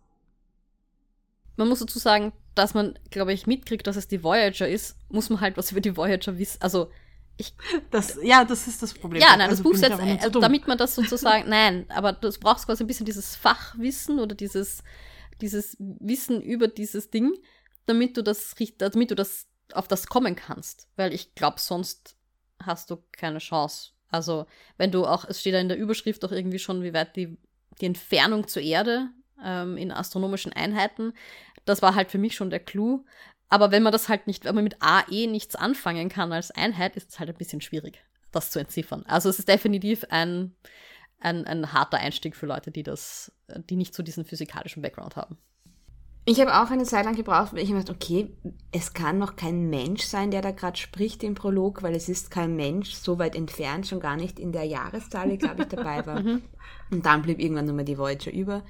Man muss dazu sagen, dass man, glaube ich, mitkriegt, dass es die Voyager ist, muss man halt was über die Voyager wissen. Also ich, *laughs* das, ja, das ist das Problem. Ja, nein, also das Buch setzt, äh, damit man das sozusagen, *laughs* nein, aber du brauchst quasi ein bisschen dieses Fachwissen oder dieses, dieses Wissen über dieses Ding, damit du das, damit du das auf das kommen kannst. Weil ich glaube, sonst hast du keine Chance. Also, wenn du auch, es steht da in der Überschrift auch irgendwie schon, wie weit die, die Entfernung zur Erde ähm, in astronomischen Einheiten, das war halt für mich schon der Clou. Aber wenn man das halt nicht, wenn man mit AE nichts anfangen kann als Einheit, ist es halt ein bisschen schwierig, das zu entziffern. Also es ist definitiv ein, ein, ein harter Einstieg für Leute, die das, die nicht so diesen physikalischen Background haben. Ich habe auch eine Zeit lang gebraucht, weil ich mir dachte, okay, es kann noch kein Mensch sein, der da gerade spricht im Prolog, weil es ist kein Mensch so weit entfernt, schon gar nicht in der Jahreszahl, glaube ich, dabei war. *laughs* Mhm. Und dann blieb irgendwann nur mal die Voyager über.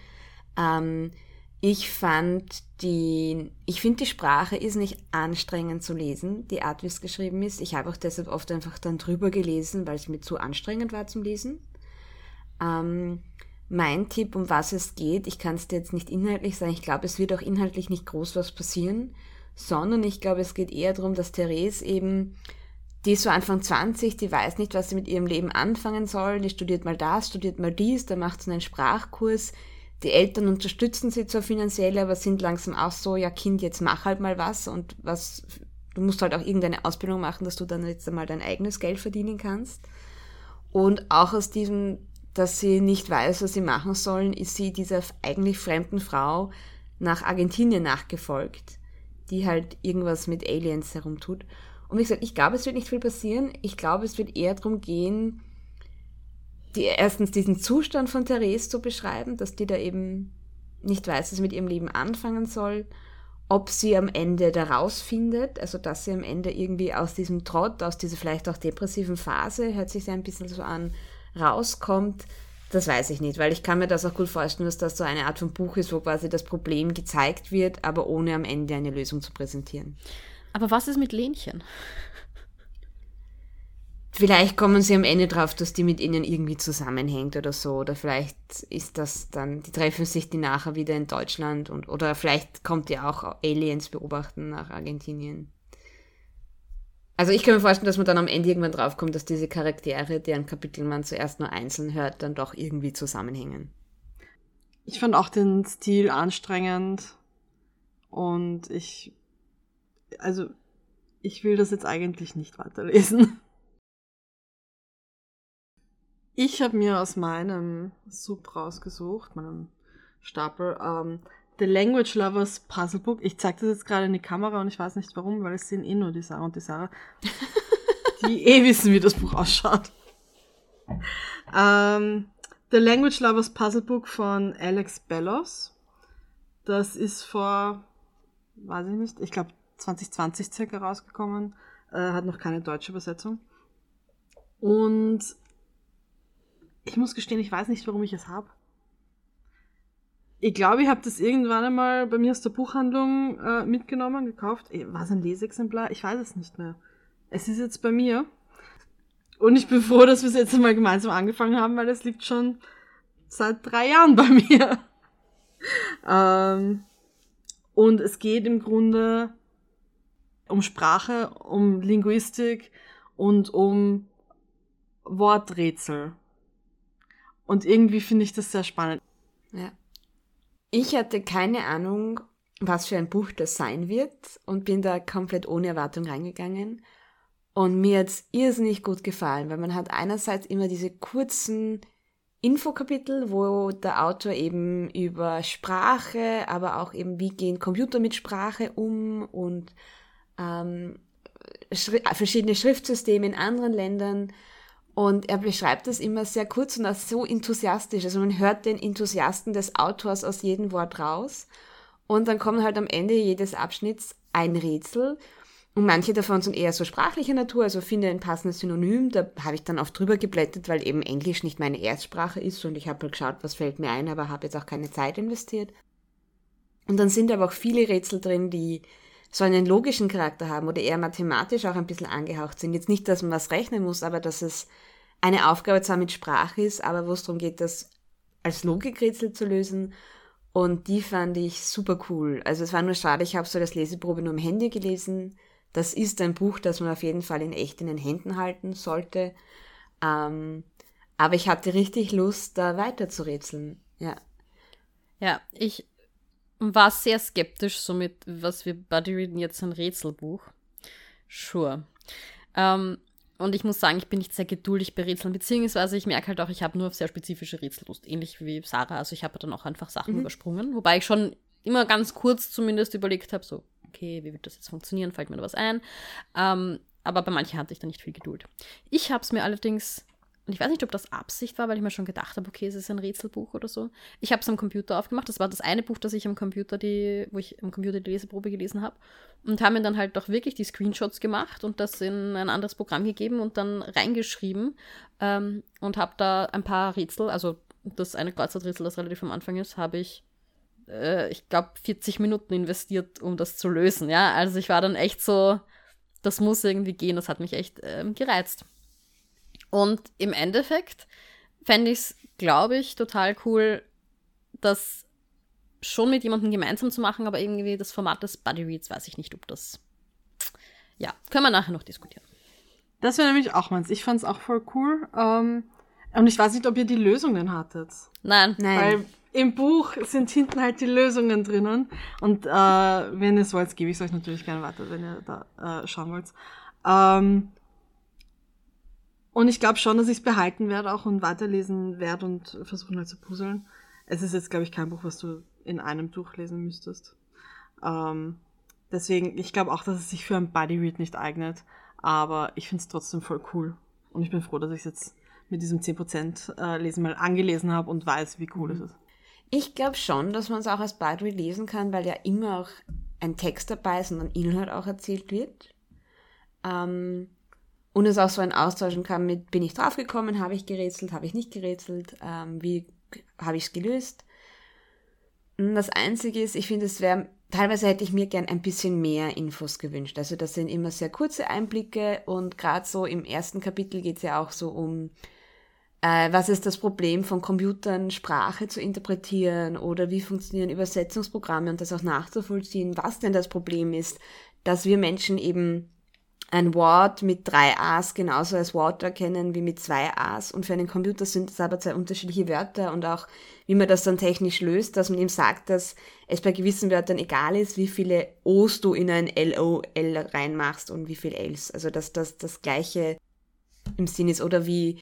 Ähm, ich fand die, ich finde die Sprache ist nicht anstrengend zu lesen, die Art, wie es geschrieben ist. Ich habe auch deshalb oft einfach dann drüber gelesen, weil es mir zu anstrengend war zum Lesen. Ähm, mein Tipp, um was es geht, ich kann es dir jetzt nicht inhaltlich sagen, ich glaube, es wird auch inhaltlich nicht groß was passieren, sondern ich glaube, es geht eher darum, dass Therese eben die ist so Anfang 20, die weiß nicht, was sie mit ihrem Leben anfangen soll, die studiert mal das, studiert mal dies, da macht sie einen Sprachkurs. Die Eltern unterstützen sie zwar finanziell, aber sind langsam auch so, ja Kind, jetzt mach halt mal was und was, du musst halt auch irgendeine Ausbildung machen, dass du dann jetzt einmal dein eigenes Geld verdienen kannst. Und auch aus diesem, dass sie nicht weiß, was sie machen sollen, ist sie dieser eigentlich fremden Frau nach Argentinien nachgefolgt, die halt irgendwas mit Aliens herumtut. Und wie gesagt, ich glaube, es wird nicht viel passieren. Ich glaube, es wird eher darum gehen, die, erstens diesen Zustand von Therese zu beschreiben, dass die da eben nicht weiß, was sie mit ihrem Leben anfangen soll, ob sie am Ende da rausfindet, also dass sie am Ende irgendwie aus diesem Trott, aus dieser vielleicht auch depressiven Phase, hört sich ja ein bisschen so an, rauskommt, das weiß ich nicht, weil ich kann mir das auch gut vorstellen, dass das so eine Art von Buch ist, wo quasi das Problem gezeigt wird, aber ohne am Ende eine Lösung zu präsentieren. Aber was ist mit Lenchen? Vielleicht kommen sie am Ende drauf, dass die mit ihnen irgendwie zusammenhängt oder so. Oder vielleicht ist das dann, die treffen sich die nachher wieder in Deutschland und oder vielleicht kommt ja auch Aliens beobachten nach Argentinien. Also ich kann mir vorstellen, dass man dann am Ende irgendwann draufkommt, dass diese Charaktere, deren Kapitel man zuerst nur einzeln hört, dann doch irgendwie zusammenhängen. Ich fand auch den Stil anstrengend und ich also ich will das jetzt eigentlich nicht weiterlesen. Ich habe mir aus meinem Sub rausgesucht, meinem Stapel, ähm, The Language Lovers Puzzle Book. Ich zeige das jetzt gerade in die Kamera und ich weiß nicht warum, weil es sehen eh nur die Sarah und die Sarah, *laughs* die eh wissen, wie das Buch ausschaut. Ähm, The Language Lovers Puzzle Book von Alex Bellos. Das ist vor, weiß ich nicht, ich glaube 2020 circa rausgekommen, äh, hat noch keine deutsche Übersetzung. Und ich muss gestehen, ich weiß nicht, warum ich es habe. Ich glaube, ich habe das irgendwann einmal bei mir aus der Buchhandlung äh, mitgenommen, gekauft. War es ein Leseexemplar? Ich weiß es nicht mehr. Es ist jetzt bei mir. Und ich bin froh, dass wir es jetzt einmal gemeinsam angefangen haben, weil es liegt schon seit drei Jahren *laughs* bei mir. ähm, und es geht im Grunde um Sprache, um Linguistik und um Worträtsel. Und irgendwie finde ich das sehr spannend. Ja. Ich hatte keine Ahnung, was für ein Buch das sein wird und bin da komplett ohne Erwartung reingegangen. Und mir hat es irrsinnig gut gefallen, weil man hat einerseits immer diese kurzen Infokapitel, wo der Autor eben über Sprache, aber auch eben, wie gehen Computer mit Sprache um und ähm, Schri verschiedene Schriftsysteme in anderen Ländern. Und er beschreibt das immer sehr kurz und auch so enthusiastisch. Also man hört den Enthusiasten des Autors aus jedem Wort raus. Und dann kommt halt am Ende jedes Abschnitts ein Rätsel. Und manche davon sind eher so sprachlicher Natur, also finde ein passendes Synonym. Da habe ich dann oft drüber geblättert, weil eben Englisch nicht meine Erstsprache ist und ich habe halt geschaut, was fällt mir ein, aber habe jetzt auch keine Zeit investiert. Und dann sind aber auch viele Rätsel drin, die so einen logischen Charakter haben oder eher mathematisch auch ein bisschen angehaucht sind. Jetzt nicht, dass man was rechnen muss, aber dass es eine Aufgabe zwar mit Sprache ist, aber wo es darum geht, das als Logikrätsel zu lösen. Und die fand ich super cool. Also es war nur schade, ich habe so das Leseprobe nur im Handy gelesen. Das ist ein Buch, das man auf jeden Fall in echt in den Händen halten sollte. Ähm, aber ich hatte richtig Lust, da weiter zu rätseln. Ja. Ja, ich war sehr skeptisch, somit, was wir Buddy Reading jetzt ein Rätselbuch. Sure. Ähm, und ich muss sagen, ich bin nicht sehr geduldig bei Rätseln, beziehungsweise ich merke halt auch, ich habe nur auf sehr spezifische Rätsel Lust, ähnlich wie Sarah. Also ich habe dann auch einfach Sachen mhm. übersprungen, wobei ich schon immer ganz kurz zumindest überlegt habe, so, okay, wie wird das jetzt funktionieren, fällt mir da was ein. Ähm, aber bei manchen hatte ich da nicht viel Geduld. Ich habe es mir allerdings und ich weiß nicht, ob das Absicht war, weil ich mir schon gedacht habe, okay, es ist ein Rätselbuch oder so. Ich habe es am Computer aufgemacht. Das war das eine Buch, das ich am Computer, die, wo ich am Computer die Leseprobe gelesen habe. Und habe mir dann halt auch wirklich die Screenshots gemacht und das in ein anderes Programm gegeben und dann reingeschrieben. Ähm, und habe da ein paar Rätsel, also das eine Kreuzworträtsel, das relativ am Anfang ist, habe ich, äh, ich glaube, 40 Minuten investiert, um das zu lösen. Ja, also ich war dann echt so, das muss irgendwie gehen. Das hat mich echt ähm, gereizt. Und im Endeffekt fände ich es, glaube ich, total cool, das schon mit jemandem gemeinsam zu machen, aber irgendwie das Format des Buddy Reads weiß ich nicht, ob das. Ja, können wir nachher noch diskutieren. Das wäre nämlich auch meins. Ich fand's auch voll cool. Ähm, und ich weiß nicht, ob ihr die Lösungen hattet. Nein. Nein. Weil im Buch sind hinten halt die Lösungen drinnen. Und äh, wenn ihr es wollt, gebe ich es euch natürlich gerne weiter, wenn ihr da äh, schauen wollt. Ähm, und ich glaube schon, dass ich es behalten werde auch und weiterlesen werde und versuchen halt zu puzzeln. Es ist jetzt, glaube ich, kein Buch, was du in einem durchlesen müsstest. Ähm, deswegen, ich glaube auch, dass es sich für ein Bodyread nicht eignet. Aber ich finde es trotzdem voll cool. Und ich bin froh, dass ich es jetzt mit diesem 10% äh, Lesen mal angelesen habe und weiß, wie cool es ist. Ich glaube schon, dass man es auch als Bodyread lesen kann, weil ja immer auch ein Text dabei ist und ein Inhalt auch erzählt wird. Ähm, und es auch so ein austauschen kann mit, bin ich draufgekommen, habe ich gerätselt, habe ich nicht gerätselt, ähm, wie habe ich es gelöst. Und Das Einzige ist, ich finde, es wäre, teilweise hätte ich mir gern ein bisschen mehr Infos gewünscht. Also das sind immer sehr kurze Einblicke und gerade so im ersten Kapitel geht es ja auch so um, äh, was ist das Problem von Computern, Sprache zu interpretieren oder wie funktionieren Übersetzungsprogramme und das auch nachzuvollziehen, was denn das Problem ist, dass wir Menschen eben ein Wort mit drei A's genauso als Wort erkennen wie mit zwei A's und für einen Computer sind das aber zwei unterschiedliche Wörter und auch wie man das dann technisch löst, dass man ihm sagt, dass es bei gewissen Wörtern egal ist, wie viele O's du in ein LOL reinmachst und wie viel L's. Also dass das das gleiche im Sinn ist oder wie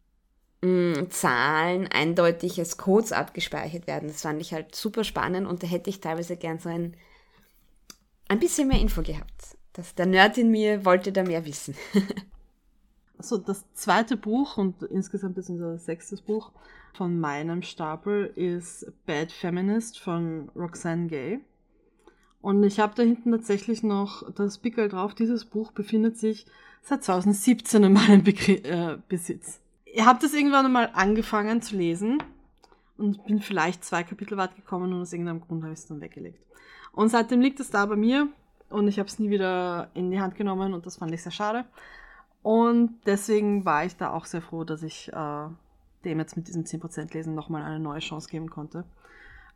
mh, Zahlen eindeutig als Codes abgespeichert werden. Das fand ich halt super spannend und da hätte ich teilweise gern so ein, ein bisschen mehr Info gehabt. Das, der Nerd in mir wollte da mehr wissen. *laughs* So, das zweite Buch und insgesamt ist unser sechstes Buch von meinem Stapel ist Bad Feminist von Roxane Gay. Und ich habe da hinten tatsächlich noch das Pickel drauf. Dieses Buch befindet sich seit 2017 in meinem Begr äh, Besitz. Ihr habt es irgendwann einmal angefangen zu lesen und bin vielleicht zwei Kapitel weit gekommen und aus irgendeinem Grund habe ich es dann weggelegt. Und seitdem liegt es da bei mir und ich habe es nie wieder in die Hand genommen und das fand ich sehr schade. Und deswegen war ich da auch sehr froh, dass ich äh, dem jetzt mit diesem 10% Lesen nochmal eine neue Chance geben konnte.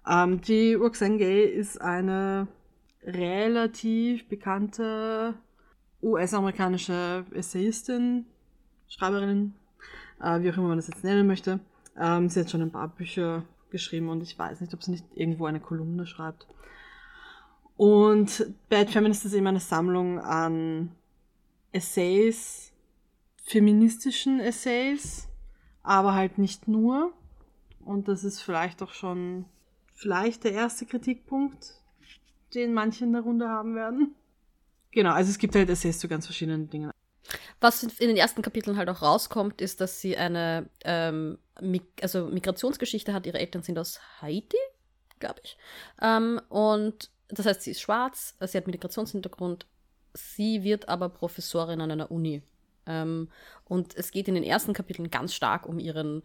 Ähm, die Roxane Gay ist eine relativ bekannte US-amerikanische Essayistin, Schreiberin, äh, wie auch immer man das jetzt nennen möchte. Ähm, sie hat schon ein paar Bücher geschrieben und ich weiß nicht, ob sie nicht irgendwo eine Kolumne schreibt. Und Bad Feminist ist eben eine Sammlung an Essays, feministischen Essays, aber halt nicht nur. Und das ist vielleicht auch schon vielleicht der erste Kritikpunkt, den manche in der Runde haben werden. Genau, also es gibt halt Essays zu ganz verschiedenen Dingen. Was in den ersten Kapiteln halt auch rauskommt, ist, dass sie eine ähm, Mig also Migrationsgeschichte hat. Ihre Eltern sind aus Haiti, glaube ich. Ähm, und das heißt, sie ist schwarz, sie hat Migrationshintergrund, sie wird aber Professorin an einer Uni. Ähm, und es geht in den ersten Kapiteln ganz stark um ihren,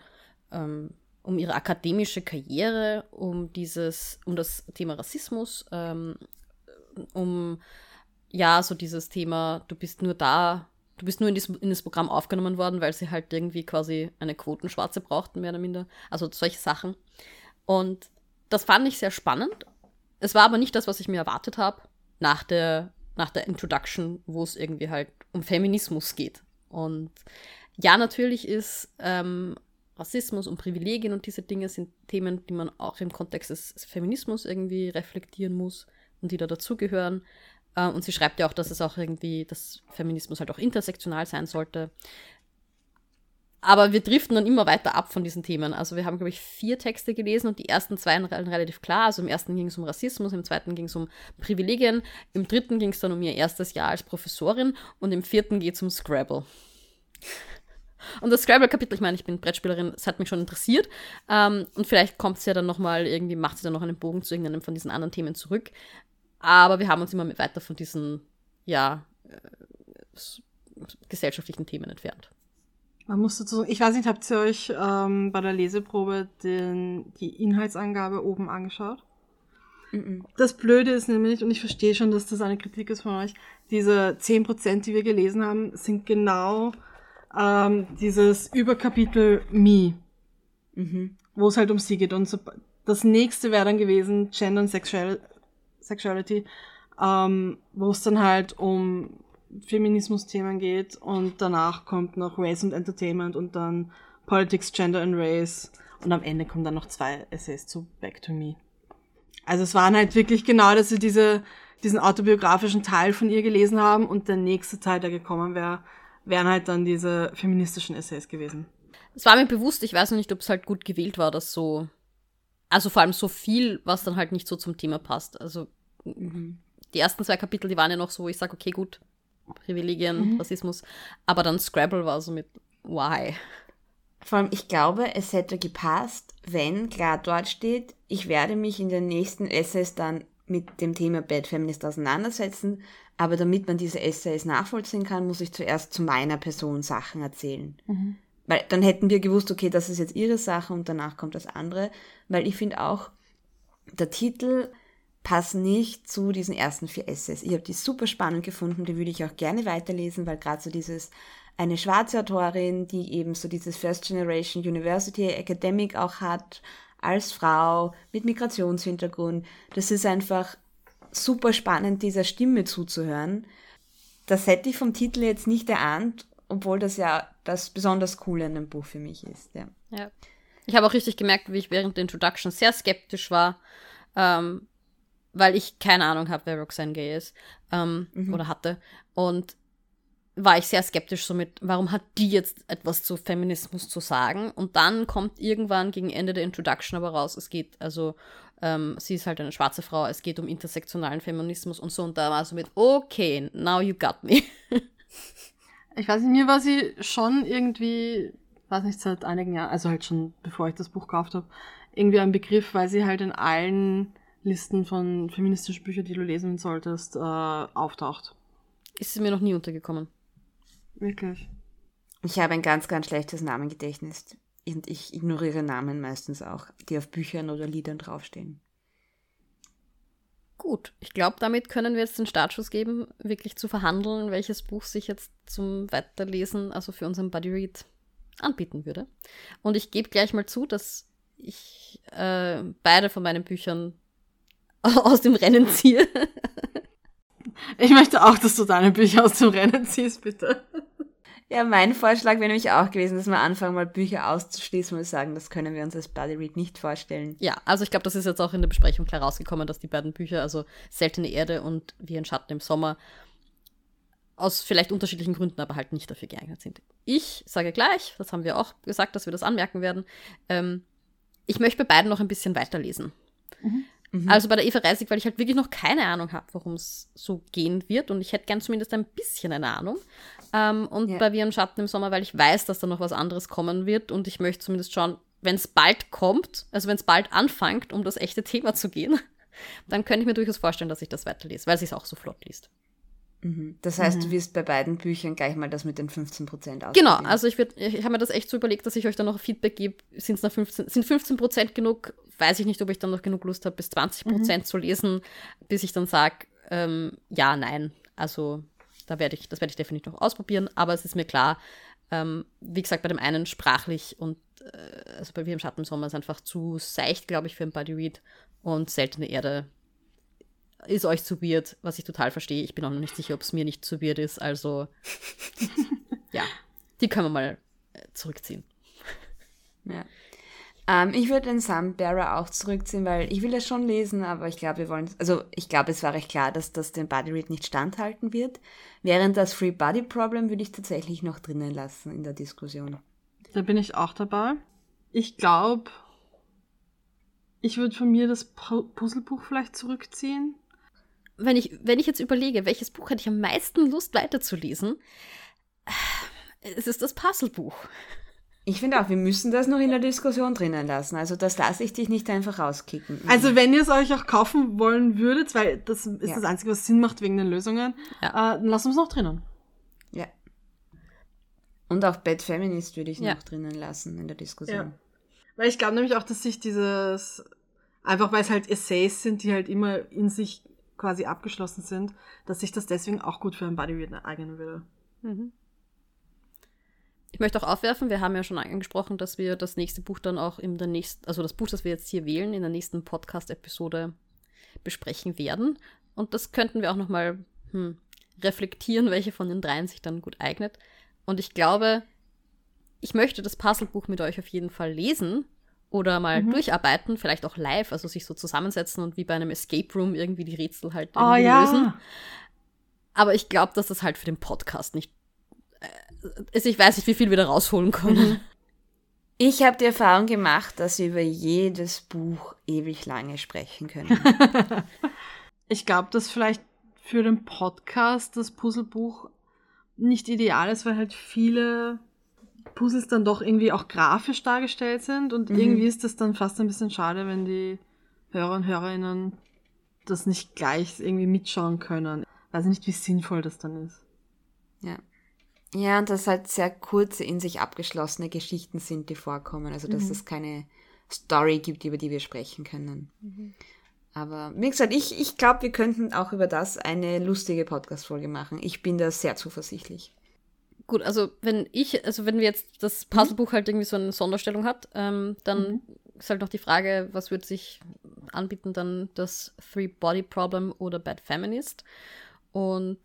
ähm, um ihre akademische Karriere, um dieses, um das Thema Rassismus, ähm, um ja, so dieses Thema, du bist nur da, du bist nur in, dies, in das Programm aufgenommen worden, weil sie halt irgendwie quasi eine Quotenschwarze brauchten, mehr oder minder. Also solche Sachen. Und das fand ich sehr spannend. Es war aber nicht das, was ich mir erwartet habe nach der, nach der Introduction, wo es irgendwie halt um Feminismus geht. Und ja, natürlich ist ähm, Rassismus und Privilegien und diese Dinge sind Themen, die man auch im Kontext des Feminismus irgendwie reflektieren muss und die da dazugehören. Äh, und sie schreibt ja auch, dass es auch irgendwie, dass Feminismus halt auch intersektional sein sollte. Aber wir driften dann immer weiter ab von diesen Themen. Also wir haben, glaube ich, vier Texte gelesen und die ersten zwei waren relativ klar. Also im ersten ging es um Rassismus, im zweiten ging es um Privilegien, im dritten ging es dann um ihr erstes Jahr als Professorin und im vierten geht es um Scrabble. Und das Scrabble-Kapitel, ich meine, ich bin Brettspielerin, es hat mich schon interessiert. Ähm, und vielleicht kommt es ja dann nochmal irgendwie, macht sie dann noch einen Bogen zu irgendeinem von diesen anderen Themen zurück. Aber wir haben uns immer weiter von diesen, ja, äh, gesellschaftlichen Themen entfernt. Man muss dazu sagen, ich weiß nicht, habt ihr euch ähm, bei der Leseprobe den, die Inhaltsangabe oben angeschaut? Das Blöde ist nämlich, und ich verstehe schon, dass das eine Kritik ist von euch, diese 10%, die wir gelesen haben, sind genau ähm, dieses Überkapitel Me, Mhm. wo es halt um sie geht. Und so, das nächste wäre dann gewesen Gender und Sexual, Sexuality, ähm, wo es dann halt um Feminismus-Themen geht und danach kommt noch Race and Entertainment und dann Politics, Gender and Race und am Ende kommen dann noch zwei Essays zu Back to Me. Also es waren halt wirklich genau, dass sie diese, diesen autobiografischen Teil von ihr gelesen haben und der nächste Teil, der gekommen wäre, wären halt dann diese feministischen Essays gewesen. Es war mir bewusst, ich weiß noch nicht, ob es halt gut gewählt war, dass so, also vor allem so viel, was dann halt nicht so zum Thema passt. Also mhm. die ersten zwei Kapitel, die waren ja noch so, wo ich sage, okay, gut, Privilegien, mhm. Rassismus, aber dann Scrabble war so mit Why. Vor allem, ich glaube, es hätte gepasst, wenn klar dort steht, ich werde mich in den nächsten Essays dann mit dem Thema Bad Feminist auseinandersetzen, aber damit man diese Essays nachvollziehen kann, muss ich zuerst zu meiner Person Sachen erzählen. Mhm. Weil dann hätten wir gewusst, okay, das ist jetzt ihre Sache und danach kommt das andere. Weil ich finde auch, der Titel passt nicht zu diesen ersten vier Essays. Ich habe die super spannend gefunden, die würde ich auch gerne weiterlesen, weil gerade so dieses eine schwarze Autorin, die eben so dieses First Generation University Academic auch hat, als Frau mit Migrationshintergrund. Das ist einfach super spannend, dieser Stimme zuzuhören. Das hätte ich vom Titel jetzt nicht erahnt, obwohl das ja das besonders Coole an dem Buch für mich ist. Ja. ja. Ich habe auch richtig gemerkt, wie ich während der Introduction sehr skeptisch war, ähm, weil ich keine Ahnung habe, wer Roxanne Gay ist ähm, mhm. oder hatte. Und war ich sehr skeptisch so mit, warum hat die jetzt etwas zu Feminismus zu sagen? Und dann kommt irgendwann gegen Ende der Introduction aber raus, es geht, also ähm, sie ist halt eine schwarze Frau, es geht um intersektionalen Feminismus und so. Und da war so mit, okay, now you got me. ich weiß nicht, mir war sie schon irgendwie, weiß nicht, seit einigen Jahren, also halt schon bevor ich das Buch gekauft habe, irgendwie ein Begriff, weil sie halt in allen Listen von feministischen Büchern, die du lesen solltest, äh, auftaucht. Ist sie mir noch nie untergekommen. Wirklich. Ich habe ein ganz, ganz schlechtes Namengedächtnis. Und ich ignoriere Namen meistens auch, die auf Büchern oder Liedern draufstehen. Gut, ich glaube, damit können wir jetzt den Startschuss geben, wirklich zu verhandeln, welches Buch sich jetzt zum Weiterlesen, also für unseren Buddy Read, anbieten würde. Und ich gebe gleich mal zu, dass ich äh, beide von meinen Büchern *laughs* aus dem Rennen ziehe. Ich möchte auch, dass du deine Bücher aus dem Rennen ziehst, bitte. Ja, mein Vorschlag wäre nämlich auch gewesen, dass wir anfangen, mal Bücher auszuschließen und sagen, das können wir uns als Buddy Read nicht vorstellen. Ja, also ich glaube, das ist jetzt auch in der Besprechung klar rausgekommen, dass die beiden Bücher, also Seltene Erde und Wie ein Schatten im Sommer, aus vielleicht unterschiedlichen Gründen, aber halt nicht dafür geeignet sind. Ich sage gleich, das haben wir auch gesagt, dass wir das anmerken werden, ähm, ich möchte bei beiden noch ein bisschen weiterlesen. Mhm. Mhm. Also bei der Eva Reisig, weil ich halt wirklich noch keine Ahnung habe, worum es so gehen wird. Und ich hätte gern zumindest ein bisschen eine Ahnung. Ähm, und ja. bei Wir im Schatten im Sommer, weil ich weiß, dass da noch was anderes kommen wird. Und ich möchte zumindest schauen, wenn es bald kommt, also wenn es bald anfängt, um das echte Thema zu gehen, *laughs* dann könnte ich mir durchaus vorstellen, dass ich das weiterlese, weil es sich auch so flott liest. Mhm. Das heißt, mhm. du wirst bei beiden Büchern gleich mal das mit den 15 Prozent Genau, also ich, ich habe mir das echt so überlegt, dass ich euch dann noch Feedback gebe. Sind's noch 15, sind 15 Prozent genug? Weiß ich nicht, ob ich dann noch genug Lust habe, bis 20 Prozent mhm. zu lesen, bis ich dann sage, ähm, ja, nein. Also da werde ich, das werde ich definitiv noch ausprobieren, aber es ist mir klar, ähm, wie gesagt, bei dem einen sprachlich und äh, also bei Wir im Schatten Sommer ist einfach zu seicht, glaube ich, für ein Buddy Read und Seltene Erde ist euch zu weird, was ich total verstehe. Ich bin auch noch nicht sicher, ob es mir nicht zu weird ist. Also, *laughs* ja, die können wir mal äh, zurückziehen. Ja. Ähm, ich würde den Sunbearer auch zurückziehen, weil ich will das schon lesen, aber ich glaube, wir wollen, also ich glaube, es war recht klar, dass das den Body Read nicht standhalten wird. Während das Free Body Problem würde ich tatsächlich noch drinnen lassen in der Diskussion. Da bin ich auch dabei. Ich glaube, ich würde von mir das Puzzlebuch vielleicht zurückziehen wenn ich, wenn ich jetzt überlege, welches Buch hätte ich am meisten Lust weiterzulesen, es ist das Puzzlebuch. Ich finde auch, wir müssen das noch in der Diskussion drinnen lassen. Also das lasse ich dich nicht einfach rauskicken. Also wenn ihr es euch auch kaufen wollen würdet, weil das ist ja. das Einzige, was Sinn macht wegen den Lösungen, ja. äh, dann lassen wir es noch drinnen. Ja. Und auch Bad Feminist würde ich ja. noch drinnen lassen in der Diskussion. Ja. Weil ich glaube nämlich auch, dass sich dieses, einfach weil es halt Essays sind, die halt immer in sich quasi abgeschlossen sind, dass sich das deswegen auch gut für ein Bodyread eignen würde. Mhm. Ich möchte auch aufwerfen, wir haben ja schon angesprochen, dass wir das nächste Buch dann auch in der nächsten, also das Buch, das wir jetzt hier wählen, in der nächsten Podcast-Episode besprechen werden. Und das könnten wir auch nochmal hm, reflektieren, welche von den dreien sich dann gut eignet. Und ich glaube, ich möchte das Puzzlebuch mit euch auf jeden Fall lesen oder mal mhm. durcharbeiten, vielleicht auch live, also sich so zusammensetzen und wie bei einem Escape Room irgendwie die Rätsel halt oh, ja. lösen. Aber ich glaube, dass das halt für den Podcast nicht. Äh, ich weiß nicht, wie viel wir da rausholen können. Mhm. Ich habe die Erfahrung gemacht, dass wir über jedes Buch ewig lange sprechen können. *laughs* ich glaube, dass vielleicht für den Podcast das Puzzlebuch nicht ideal ist, weil halt viele Puzzles dann doch irgendwie auch grafisch dargestellt sind und mhm. irgendwie ist das dann fast ein bisschen schade, wenn die Hörer und Hörerinnen das nicht gleich irgendwie mitschauen können. Weiß nicht, wie sinnvoll das dann ist. Ja. Ja, und dass halt sehr kurze, in sich abgeschlossene Geschichten sind, die vorkommen. Also, dass mhm. es keine Story gibt, über die wir sprechen können. Mhm. Aber wie gesagt, ich, ich glaube, wir könnten auch über das eine lustige Podcast-Folge machen. Ich bin da sehr zuversichtlich. Gut, also wenn ich, also wenn wir jetzt das mhm. Puzzlebuch halt irgendwie so eine Sonderstellung hat, ähm, dann mhm. ist halt noch die Frage, was würde sich anbieten, dann das Three Body Problem oder Bad Feminist. Und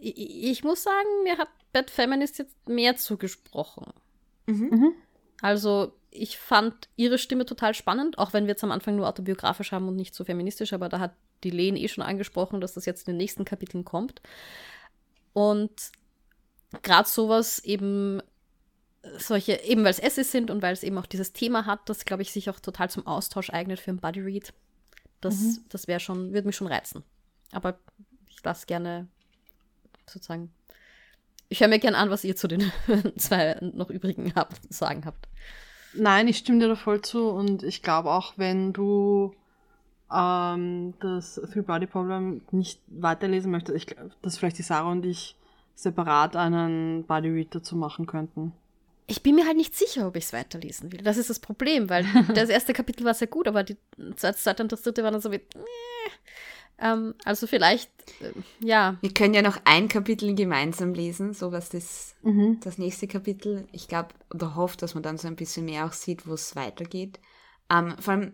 ich, ich muss sagen, mir hat Bad Feminist jetzt mehr zugesprochen. Mhm. mhm. Also ich fand ihre Stimme total spannend, auch wenn wir jetzt am Anfang nur autobiografisch haben und nicht so feministisch, aber da hat die Lehn eh schon angesprochen, dass das jetzt in den nächsten Kapiteln kommt. Und gerade sowas eben solche, eben weil es Essays sind und weil es eben auch dieses Thema hat, das, glaube ich, sich auch total zum Austausch eignet für ein Buddy Read. Das, mhm. das wäre schon, würde mich schon reizen. Aber ich lasse gerne sozusagen. Ich höre mir gerne an, was ihr zu den *laughs* zwei noch übrigen habt, sagen habt. Nein, ich stimme dir da voll zu und ich glaube auch, wenn du ähm, das Three Body Problem nicht weiterlesen möchtest, ich dass vielleicht die Sarah und ich separat einen Body Read dazu machen könnten. Ich bin mir halt nicht sicher, ob ich es weiterlesen will. Das ist das Problem, weil *laughs* das erste Kapitel war sehr gut, aber die zweite und das dritte waren dann so wie. Nee. Ähm, also vielleicht, äh, ja. Wir können ja noch ein Kapitel gemeinsam lesen, so was das, mhm. das nächste Kapitel. Ich glaube oder hoffe, dass man dann so ein bisschen mehr auch sieht, wo es weitergeht. Ähm, vor allem,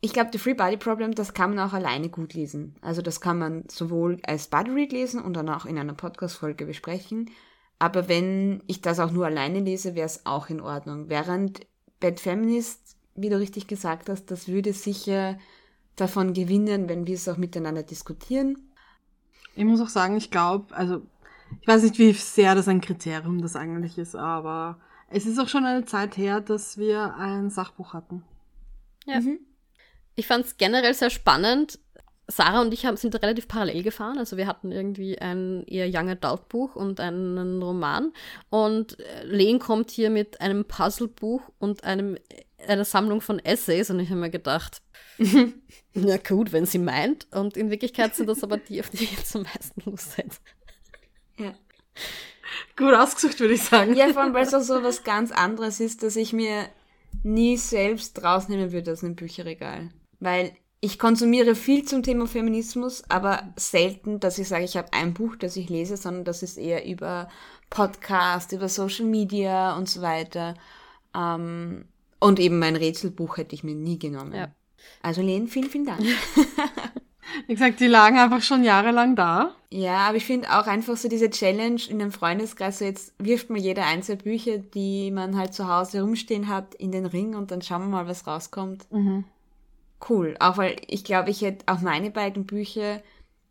ich glaube, The Free Body Problem, das kann man auch alleine gut lesen. Also das kann man sowohl als Body Read lesen und dann auch in einer Podcast-Folge besprechen. Aber wenn ich das auch nur alleine lese, wäre es auch in Ordnung. Während Bad Feminist, wie du richtig gesagt hast, das würde sicher davon gewinnen, wenn wir es auch miteinander diskutieren. Ich muss auch sagen, ich glaube, also ich weiß nicht, wie sehr das ein Kriterium das eigentlich ist, aber es ist auch schon eine Zeit her, dass wir ein Sachbuch hatten. Ja. Mhm. Ich fand es generell sehr spannend. Sarah und ich haben, sind relativ parallel gefahren. Also wir hatten irgendwie ein eher Young Adult Buch und einen Roman. Und Len kommt hier mit einem Puzzlebuch und einem, einer Sammlung von Essays. Und ich habe mir gedacht, *laughs* na gut, wenn sie meint. Und in Wirklichkeit sind das aber die, auf die ich jetzt am meisten Lust hätte. Ja. Gut ausgesucht, würde ich sagen. Ja, vor allem, weil es auch so was ganz anderes ist, dass ich mir nie selbst rausnehmen würde aus einem Bücherregal. Weil ich konsumiere viel zum Thema Feminismus, aber selten, dass ich sage, ich habe ein Buch, das ich lese, sondern das ist eher über Podcast, über Social Media und so weiter. Ähm, und eben mein Rätselbuch hätte ich mir nie genommen. Ja. Also Len, vielen, vielen Dank. *laughs* Wie gesagt, die lagen einfach schon jahrelang da. Ja, aber ich finde auch einfach so diese Challenge in einem Freundeskreis, so jetzt wirft man jeder einzelne Bücher, die man halt zu Hause rumstehen hat, in den Ring und dann schauen wir mal, was rauskommt. Mhm. Cool. Auch weil ich glaube, ich hätte auch meine beiden Bücher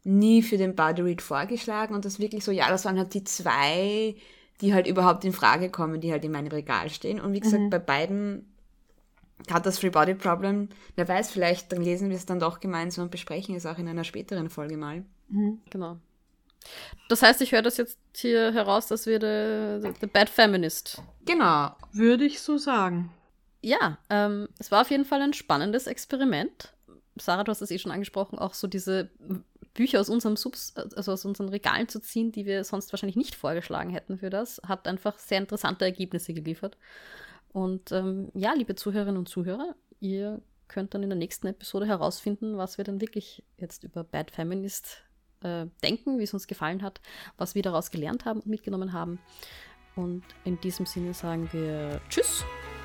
nie für den Body Read vorgeschlagen und das wirklich so, ja, das waren halt die zwei, die halt überhaupt in Frage kommen, die halt in meinem Regal stehen. Und wie gesagt, mhm. bei beiden hat das Free Body Problem, wer weiß, vielleicht dann lesen wir es dann doch gemeinsam und besprechen es auch in einer späteren Folge mal. Mhm. Genau. Das heißt, ich höre das jetzt hier heraus, dass wir The, the Bad Feminist. Genau. Würde ich so sagen. Ja, ähm, es war auf jeden Fall ein spannendes Experiment. Sarah, du hast es eh schon angesprochen, auch so diese Bücher aus unserem Subs, also aus unseren Regalen zu ziehen, die wir sonst wahrscheinlich nicht vorgeschlagen hätten für das, hat einfach sehr interessante Ergebnisse geliefert. Und ähm, ja, liebe Zuhörerinnen und Zuhörer, ihr könnt dann in der nächsten Episode herausfinden, was wir dann wirklich jetzt über Bad Feminist äh, denken, wie es uns gefallen hat, was wir daraus gelernt haben und mitgenommen haben. Und in diesem Sinne sagen wir Tschüss,